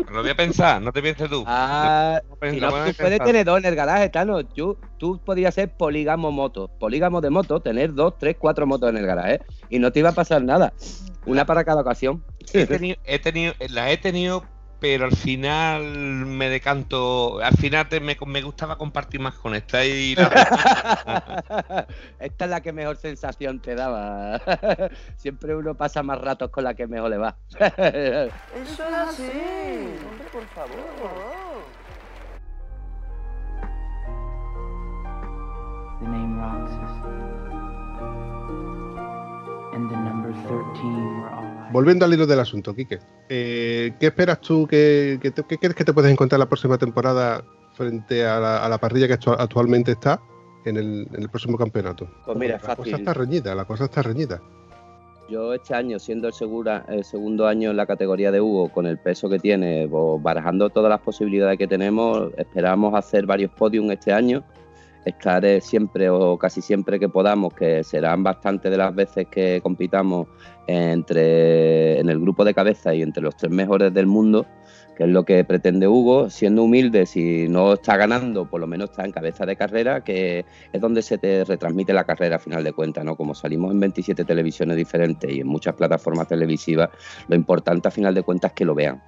Lo voy a pensar, no te pienses tú. Ah, No si no, tú puedes pensar. tener dos en el garaje, Tano. Tú, tú podrías ser polígamo moto. Polígamo de moto, tener dos, tres, cuatro motos en el garaje. Y no te iba a pasar nada. Una para cada ocasión. He tenido, he tenido, las he tenido, pero al final me decanto. Al final te- me, me gustaba compartir más con esta y la- Esta es la que mejor sensación te daba. Siempre uno pasa más ratos con la que mejor le va. Eso es así. Hombre, por favor. The name Roxas. And the number 13 were all I Volviendo al hilo del asunto, Quique. eh, ¿Qué esperas tú? te- ¿Qué crees que te puedes encontrar la próxima temporada frente a la, a la parrilla que actu- actualmente está en el, en el próximo campeonato? Pues mira, es la cosa está reñida, la cosa está reñida. Yo este año, siendo el, segura, el segundo año en la categoría de Hugo, con el peso que tiene, pues, barajando todas las posibilidades que tenemos, esperamos hacer varios podiums este año. Estaré siempre o casi siempre que podamos, que serán bastantes de las veces que compitamos entre en el grupo de cabeza y entre los tres mejores del mundo, que es lo que pretende Hugo, siendo humilde, si no está ganando, por lo menos está en cabeza de carrera, que es donde se te retransmite la carrera a final de cuentas, ¿no? Como salimos en 27 televisiones diferentes y en muchas plataformas televisivas, lo importante a final de cuentas es que lo vean,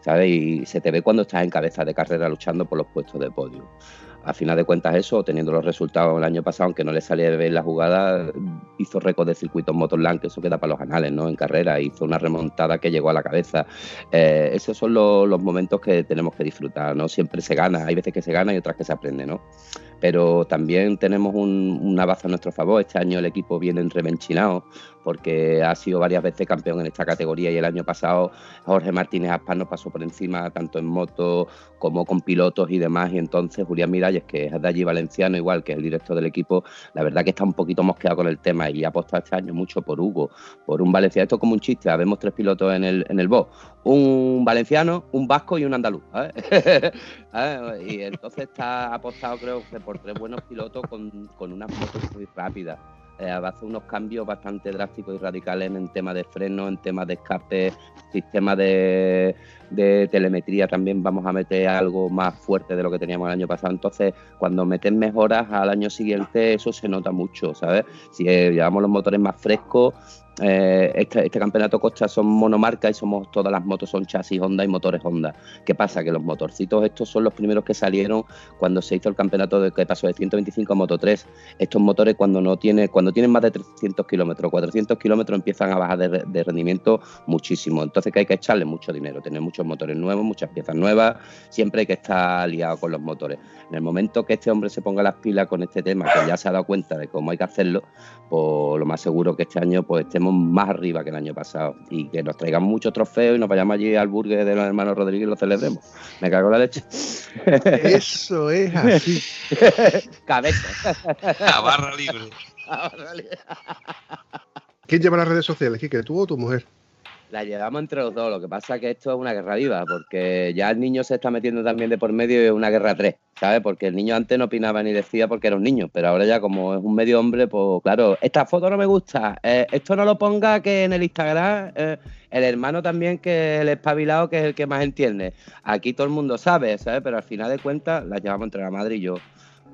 ¿sabes? Y se te ve cuando estás en cabeza de carrera luchando por los puestos de podio. A final de cuentas eso, teniendo los resultados el año pasado, aunque no le de ver la jugada, hizo récord de circuitos Motorland, que eso queda para los anales, ¿no? En carrera, hizo una remontada que llegó a la cabeza. Eh, esos son los, los momentos que tenemos que disfrutar, ¿no? Siempre se gana, hay veces que se gana y otras que se aprende, ¿no? pero también tenemos un- una baza a nuestro favor. Este año el equipo viene revenchinado porque ha sido varias veces campeón en esta categoría y el año pasado Jorge Martínez Aspas nos pasó por encima tanto en moto como con pilotos y demás y entonces Julián Miralles, que es de allí valenciano igual que es el director del equipo, la verdad que está un poquito mosqueado con el tema y ha apostado este año mucho por Hugo, por un valenciano. Esto es como un chiste, habemos tres pilotos en el, en el box, un valenciano, un vasco y un andaluz. ¿sabes? ¿sabes? Y entonces está apostado creo que por tres buenos pilotos con, con unas motos muy rápidas. Eh, hacer unos cambios bastante drásticos y radicales en, tema de freno, en tema de escape, sistema de, de telemetría también vamos a meter algo más fuerte de lo que teníamos el año pasado. Entonces, cuando meten mejoras al año siguiente, eso se nota mucho, ¿sabes? Si eh, llevamos los motores más frescos, eh, este, este campeonato Costa son monomarca y somos todas las motos son chasis Honda y motores Honda. ¿Qué pasa? Que los motorcitos estos son los primeros que salieron cuando se hizo el campeonato de que pasó de 125 a Moto 3. Estos motores cuando no tiene, cuando tienen más de 300 kilómetros, 400 kilómetros empiezan a bajar de, re- de rendimiento muchísimo. Entonces que hay que echarle mucho dinero, tener muchos motores nuevos, muchas piezas nuevas, siempre hay que estar liado con los motores. En el momento que este hombre se ponga las pilas con este tema, que ya se ha dado cuenta de cómo hay que hacerlo, pues lo más seguro que este año pues estemos más arriba que el año pasado y que nos traigan muchos trofeos y nos vayamos allí al burger de los hermanos Rodríguez y lo celebremos. Me cago en la leche. Eso es así. Cabeza. a barra libre. ¿Quién lleva las redes sociales, Quique? ¿Tú o tu mujer? La llevamos entre los dos, lo que pasa es que esto es una guerra viva, porque ya el niño se está metiendo también de por medio y es una guerra tres, ¿sabes? Porque el niño antes no opinaba ni decía porque era un niño, pero ahora ya como es un medio hombre, pues claro, esta foto no me gusta, eh, esto no lo ponga que en el Instagram, eh, el hermano también que el espabilado, que es el que más entiende. Aquí todo el mundo sabe, ¿sabes? Pero al final de cuentas la llevamos entre la madre y yo.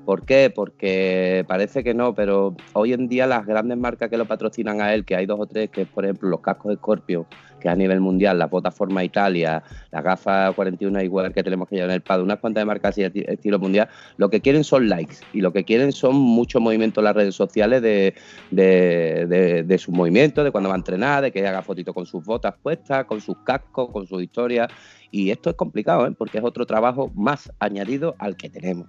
¿Por qué? Porque parece que no, pero hoy en día las grandes marcas que lo patrocinan a él, que hay dos o tres, que es por ejemplo los cascos Scorpio, que a nivel mundial, la plataforma Italia, las gafas 41 igual que tenemos que llevar en el PAD, unas cuantas de marcas así esti- estilo mundial, lo que quieren son likes y lo que quieren son mucho movimiento en las redes sociales de, de, de, de sus movimientos, de cuando va a entrenar, de que haga fotitos con sus botas puestas, con sus cascos, con sus historias. Y esto es complicado, ¿eh? porque es otro trabajo más añadido al que tenemos.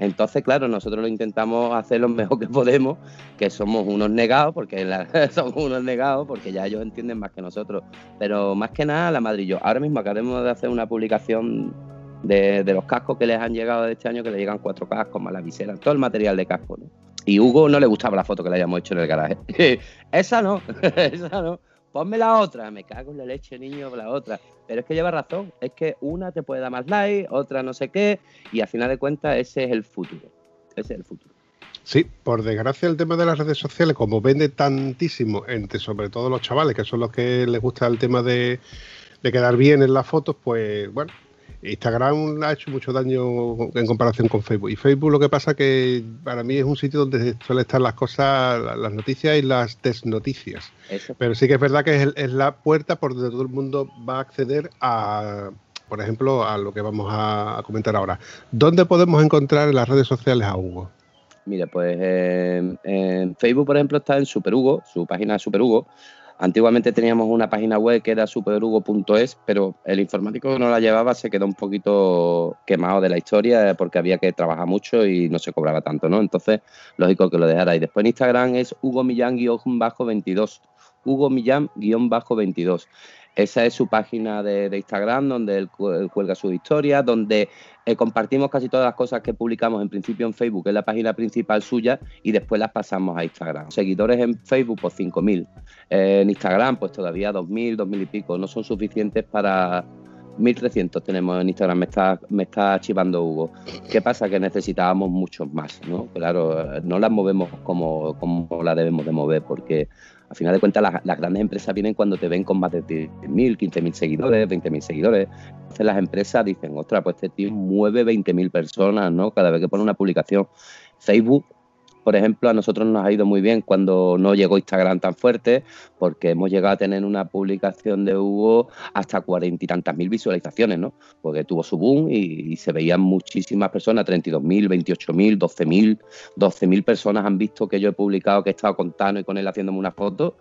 Entonces, claro, nosotros lo intentamos hacer lo mejor que podemos, que somos unos negados, porque la- somos unos negados, porque ya ellos entienden más que nosotros. Pero más que nada, la Madrid. Ahora mismo acabamos de hacer una publicación de, de los cascos que les han llegado de este año, que le llegan cuatro cascos, más la visera, todo el material de casco, ¿no? Y Hugo no le gustaba la foto que le hayamos hecho en el garaje. esa no, esa no. Ponme la otra, me cago en la leche, niño, la otra. Pero es que lleva razón, es que una te puede dar más like, otra no sé qué, y al final de cuentas ese es el futuro. Ese es el futuro. Sí, por desgracia el tema de las redes sociales, como vende tantísimo entre sobre todo los chavales, que son los que les gusta el tema de, de quedar bien en las fotos, pues bueno, Instagram ha hecho mucho daño en comparación con Facebook. Y Facebook lo que pasa que para mí es un sitio donde suelen estar las cosas, la- las noticias y las desnoticias. Eso. Pero sí que es verdad que es, la puerta por donde todo el mundo va a acceder a, por ejemplo, a lo que vamos a, a comentar ahora. ¿Dónde podemos encontrar en las redes sociales a Hugo? Mira, pues eh, en Facebook, por ejemplo, está en Super Hugo, su página Super Hugo. Antiguamente teníamos una página web que era superhugo.es, pero el informático que no la llevaba se quedó un poquito quemado de la historia porque había que trabajar mucho y no se cobraba tanto, ¿no? Entonces, lógico que lo dejara. Y después en Instagram es Hugo Millán-22. Hugo Millán-22. Esa es su página de, Instagram, donde él, cu- él cuelga sus historias, donde eh, compartimos casi todas las cosas que publicamos en principio en Facebook, que es la página principal suya, y después las pasamos a Instagram. Seguidores en Facebook, pues 5.000. Eh, en Instagram, pues todavía 2.000, 2.000 y pico. No son suficientes para... 1.300 tenemos en Instagram, me está, me está Hugo. ¿Qué pasa? Que necesitábamos muchos más, ¿no? Claro, eh, no las movemos como, como la debemos de mover, porque al final de cuentas las, grandes empresas vienen cuando te ven con más de 10.000, 15.000 seguidores, 20.000 seguidores. Entonces las empresas dicen, ostras, pues este tío mueve 20.000 personas, ¿no? Cada vez que pone una publicación. Facebook, por ejemplo, a nosotros nos ha ido muy bien cuando no llegó Instagram tan fuerte, porque hemos llegado a tener una publicación de Hugo hasta cuarenta y tantas mil visualizaciones, ¿no? Porque tuvo su boom y, se veían muchísimas personas, 32.000, 28.000, 12.000, 12.000 personas han visto que yo he publicado que he estado con Tano y con él haciéndome una foto.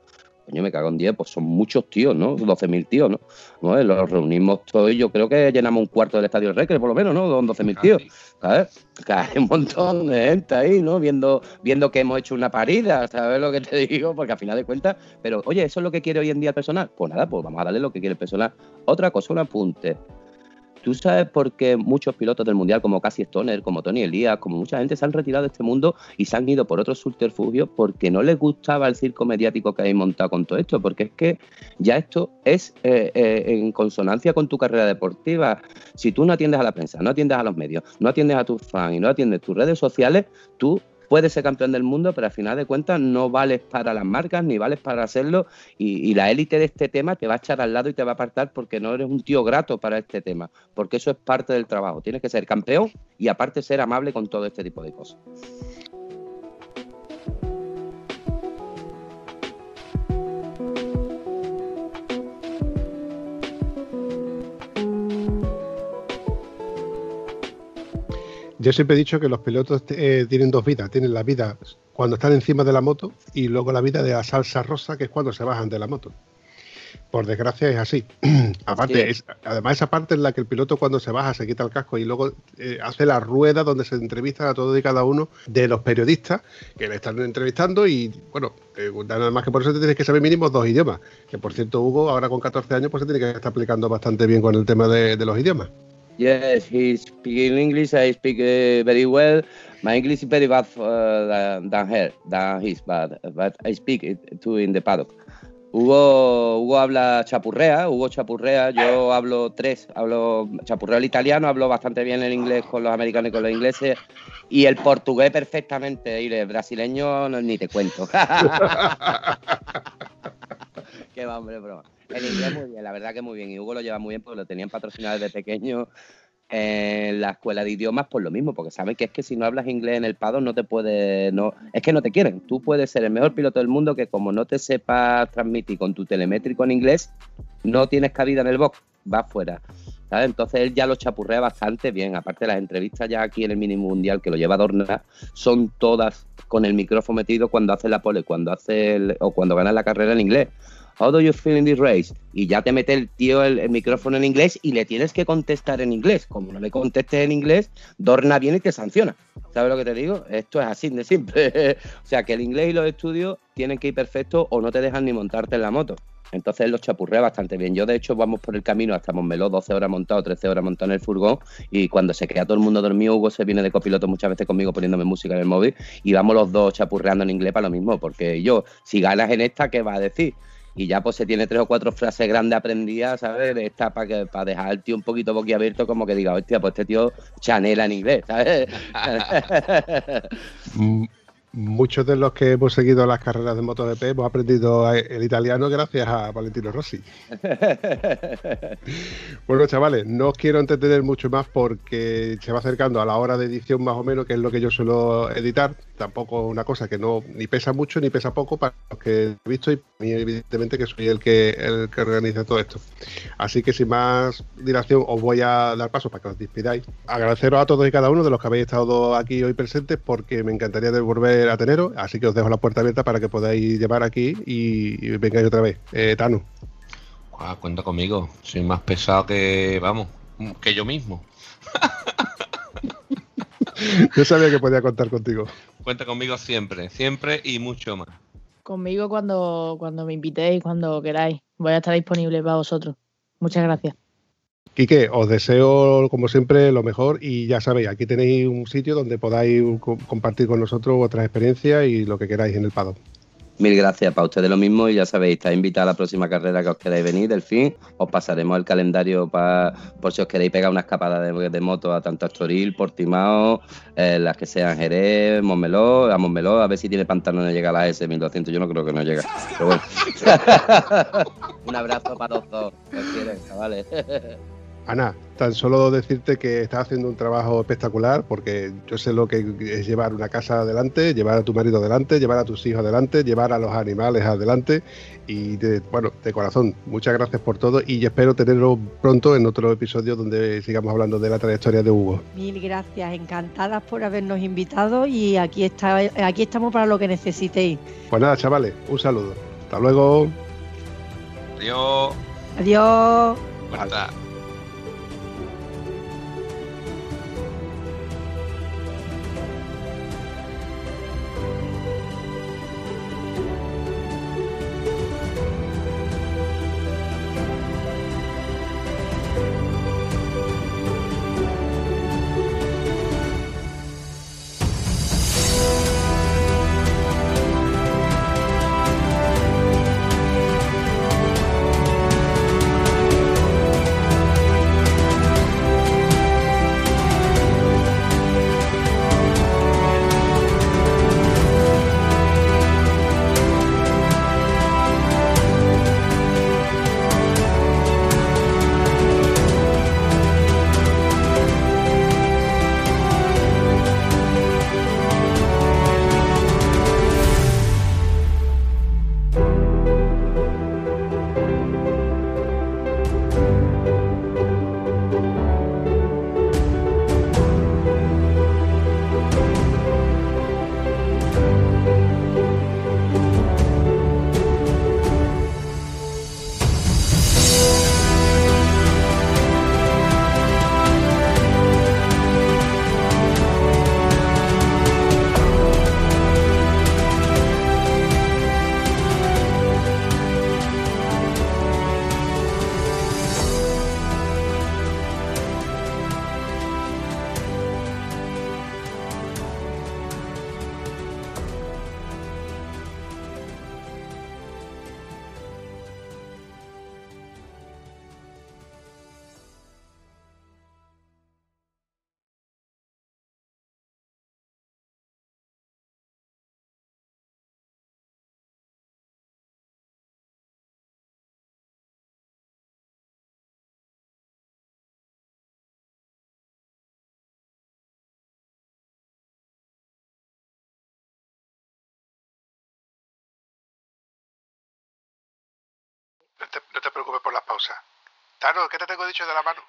Coño, me cago en 10, pues son muchos tíos, ¿no? 12.000 tíos, ¿no? ¿no? Los reunimos todos y yo creo que llenamos un cuarto del estadio del Recre, por lo menos, ¿no? Con 12.000 tíos. ¿sabes? Hay un montón de gente ahí, ¿no? Viendo, viendo que hemos hecho una parida, ¿sabes lo que te digo? Porque al final de cuentas, pero oye, ¿eso es lo que quiere hoy en día el personal? Pues nada, pues vamos a darle lo que quiere el personal. Otra cosa, un apunte. ¿Tú sabes por qué muchos pilotos del Mundial, como Cassie Stoner, como Tony Elías, como mucha gente, se han retirado de este mundo y se han ido por otros subterfugios porque no les gustaba el circo mediático que hay montado con todo esto? Porque es que ya esto es eh, eh, en consonancia con tu carrera deportiva. Si tú no atiendes a la prensa, no atiendes a los medios, no atiendes a tus fans y no atiendes tus redes sociales, tú puedes ser campeón del mundo, pero al final de cuentas no vales para las marcas ni vales para hacerlo y, y la élite de este tema te va a echar al lado y te va a apartar porque no eres un tío grato para este tema, porque eso es parte del trabajo. Tienes que ser campeón y aparte ser amable con todo este tipo de cosas. Yo siempre he dicho que los pilotos eh, tienen dos vidas. Tienen la vida cuando están encima de la moto y luego la vida de la salsa rosa, que es cuando se bajan de la moto. Por desgracia es así. Aparte, es. es- además esa parte en la que el piloto cuando se baja se quita el casco y luego eh, hace la rueda donde se entrevistan a todos y cada uno de los periodistas que le están entrevistando y bueno, eh, nada más que por eso te tienes que saber mínimo dos idiomas. Que por cierto, Hugo, ahora con 14 años, pues se tiene que estar aplicando bastante bien con el tema de, de los idiomas. Yes, he speaks English. I speak uh, very well. My English is very bad uh, than, than her, than his, but but I speak it too in the paddock. Hugo, Hugo habla chapurrea, Hugo chapurrea, yo hablo tres, hablo chapurreo el italiano, hablo bastante bien el inglés con los americanos y con los ingleses, y el portugués perfectamente, y el brasileño no- ni te cuento. Qué va, hombre, broma. El inglés muy bien, la verdad que muy bien. Y Hugo lo lleva muy bien porque lo tenían patrocinado desde pequeño en la escuela de idiomas por lo mismo, porque saben que es que si no hablas inglés en el pado no te puede, no, es que no te quieren. Tú puedes ser el mejor piloto del mundo que como no te sepas transmitir con tu telemétrico en inglés, no tienes cabida en el box, vas fuera. ¿sabes? Entonces él ya lo chapurrea bastante bien. Aparte las entrevistas ya aquí en el mini mundial que lo lleva Dorna son todas con el micrófono metido cuando hace la pole, cuando hace el- o cuando gana la carrera en inglés. How do you feel in this race? Y ya te mete el tío el, micrófono en inglés y le tienes que contestar en inglés. Como no le contestes en inglés, Dorna viene y te sanciona. ¿Sabes lo que te digo? Esto es así de simple. o sea que el inglés y los estudios tienen que ir perfectos o no te dejan ni montarte en la moto. Entonces los chapurrea bastante bien. Yo, de hecho, vamos por el camino hasta Montmeló, 12 horas montado, 13 horas montado en el furgón. Y cuando se queda todo el mundo dormido, Hugo se viene de copiloto muchas veces conmigo poniéndome música en el móvil. Y vamos los dos chapurreando en inglés para lo mismo. Porque yo, si ganas en esta, ¿qué va a decir? Y ya pues se tiene tres o cuatro frases grandes aprendidas, ¿sabes? De esta para que para dejar al tío un poquito boquiabierto, como que diga, hostia, pues este tío chanela en inglés, ¿sabes? Mm, Muchos de los que hemos seguido las carreras de MotoGP hemos aprendido el italiano gracias a Valentino Rossi. bueno, chavales, no os quiero entretener mucho más porque se va acercando a la hora de edición más o menos, que es lo que yo suelo editar. Tampoco una cosa que no ni pesa mucho ni pesa poco para los que he visto y mí, evidentemente que soy el que el que organiza todo esto. Así que sin más dilación os voy a dar paso para que os despidáis. Agradeceros a todos y cada uno de los que habéis estado aquí hoy presentes porque me encantaría devolver a teneros, así que os dejo la puerta abierta para que podáis llevar aquí y, vengáis otra vez. Eh, Tano. Ah, cuenta conmigo, soy más pesado que, vamos, que yo mismo. yo sabía que podía contar contigo. Cuenta conmigo siempre, siempre y mucho más. Conmigo cuando, cuando me invitéis, cuando queráis. Voy a estar disponible para vosotros. Muchas gracias. Quique, os deseo, como siempre, lo mejor y ya sabéis, aquí tenéis un sitio donde podáis compartir con nosotros vuestras experiencias y lo que queráis en el Pado. Mil gracias para ustedes lo mismo y ya sabéis, está invitada a la próxima carrera que os queráis venir, del fin. Os pasaremos el calendario para por si os queréis pegar una escapada de, moto a tanto Astoril, Portimao, eh, las que sean Jerez, Montmeló, a Montmeló, a ver si tiene pantano de llegar a la S1200, yo no creo que no llega. Pero bueno. Un abrazo para los dos, si quieren, chavales. Ana, tan solo decirte que estás haciendo un trabajo espectacular porque yo sé lo que es llevar una casa adelante, llevar a tu marido adelante, llevar a tus hijos adelante, llevar a los animales adelante y de, bueno, de corazón, muchas gracias por todo y espero tenerlo pronto en otro episodio donde sigamos hablando de la trayectoria de Hugo. Mil gracias, encantadas por habernos invitado y aquí, está, aquí estamos para lo que necesitéis. Pues nada, chavales, un saludo. Hasta luego. Adiós. Adiós. No te, preocupes por las pausas. Tano, ¿qué te tengo dicho de la mano?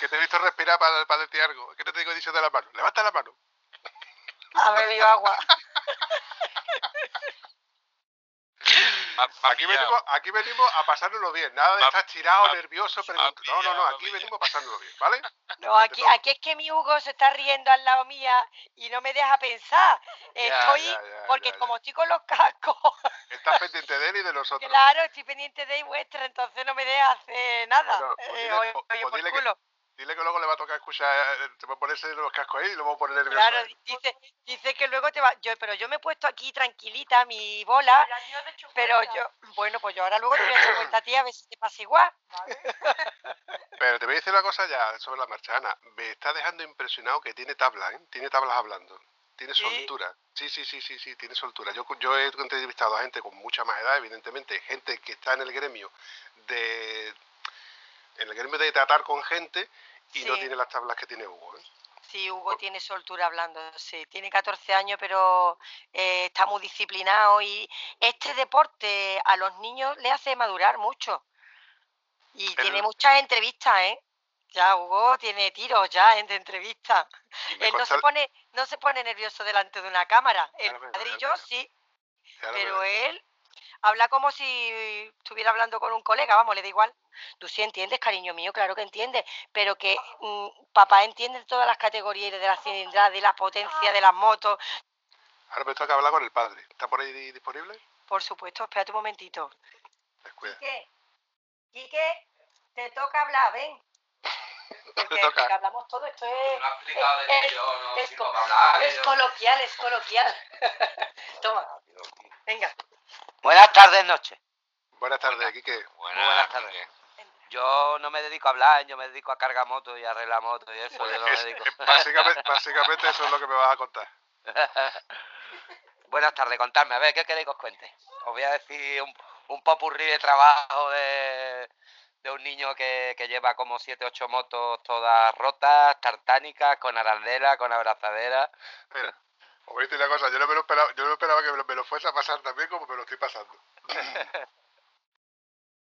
Que te he visto respirar para, para decir algo. ¿Qué te tengo dicho de la mano? Levanta la mano. Ha bebido agua. Aquí venimos, aquí venimos a pasárnoslo bien, nada de estar tirado, nervioso, No, no, no, aquí venimos a pasárnoslo bien, ¿vale? No, aquí, aquí es que mi Hugo se está riendo al lado mía y no me deja pensar. Estoy, porque como estoy con los cascos. Estás pendiente de él y de nosotros. Claro, estoy pendiente de él vuestra, entonces no me deja hacer nada. eh, por culo. Dile que luego le va a tocar escuchar, eh, te va a ponerse los cascos ahí y lo voy a poner nervioso. Claro, dice, dice que luego te va. Yo, pero yo me he puesto aquí tranquilita, mi bola. Pero yo, bueno, pues yo ahora luego te voy a echar cuenta a ti a ver si te pasa igual. Pero te voy a decir una cosa ya sobre la marcha, Ana. Me está dejando impresionado que tiene tablas, ¿eh? Tiene tablas hablando. tiene ¿Sí? soltura. Sí, sí, sí, sí, sí, tiene soltura. Yo, yo he entrevistado a gente con mucha más edad, evidentemente, gente que está en el gremio de en el gremio de tratar con gente y no tiene las tablas que tiene Hugo. ¿eh? Sí, Hugo tiene soltura hablando, sí, tiene 14 años, pero eh, está muy disciplinado y este deporte a los niños le hace madurar mucho. Y tiene muchas entrevistas, ¿eh? Ya Hugo tiene tiros ya en de entrevistas. Él no se pone, no se pone nervioso delante de una cámara. El verás. sí, pero él habla como si estuviera hablando con un colega, vamos, le da igual. Tú sí entiendes, cariño mío, claro que entiendes, pero que mm, papá entiende todas las categorías de la cilindrada, de la potencia de las motos. Ahora me toca hablar con el padre. ¿Está por ahí di- disponible? Por supuesto, espérate un momentito. Descuida. Quique, Quique, te toca hablar, ven. Porque, hablamos todo, esto es, No ha explicado de que es- yo no es sirvo co- para hablar. es yo- coloquial, es coloquial. Toma, venga. Buenas tardes, noches. Buenas tardes, Quique. Buenas, buenas tardes. Quique. Yo no me dedico a hablar, yo me dedico a cargar motos y a arreglar motos y eso. Yo no me dedico. básicamente eso es lo que me vas a contar. Buenas tardes, contadme, a ver, ¿qué queréis que os cuente? Os voy a decir un, un popurrí de trabajo de, de un niño que, que lleva como 7 8 motos todas rotas, tartánicas, con arandela, con abrazadera. Mira, os voy a decir una cosa, yo no me lo esperaba, yo no me esperaba que me lo, me lo fuese a pasar también como me lo estoy pasando.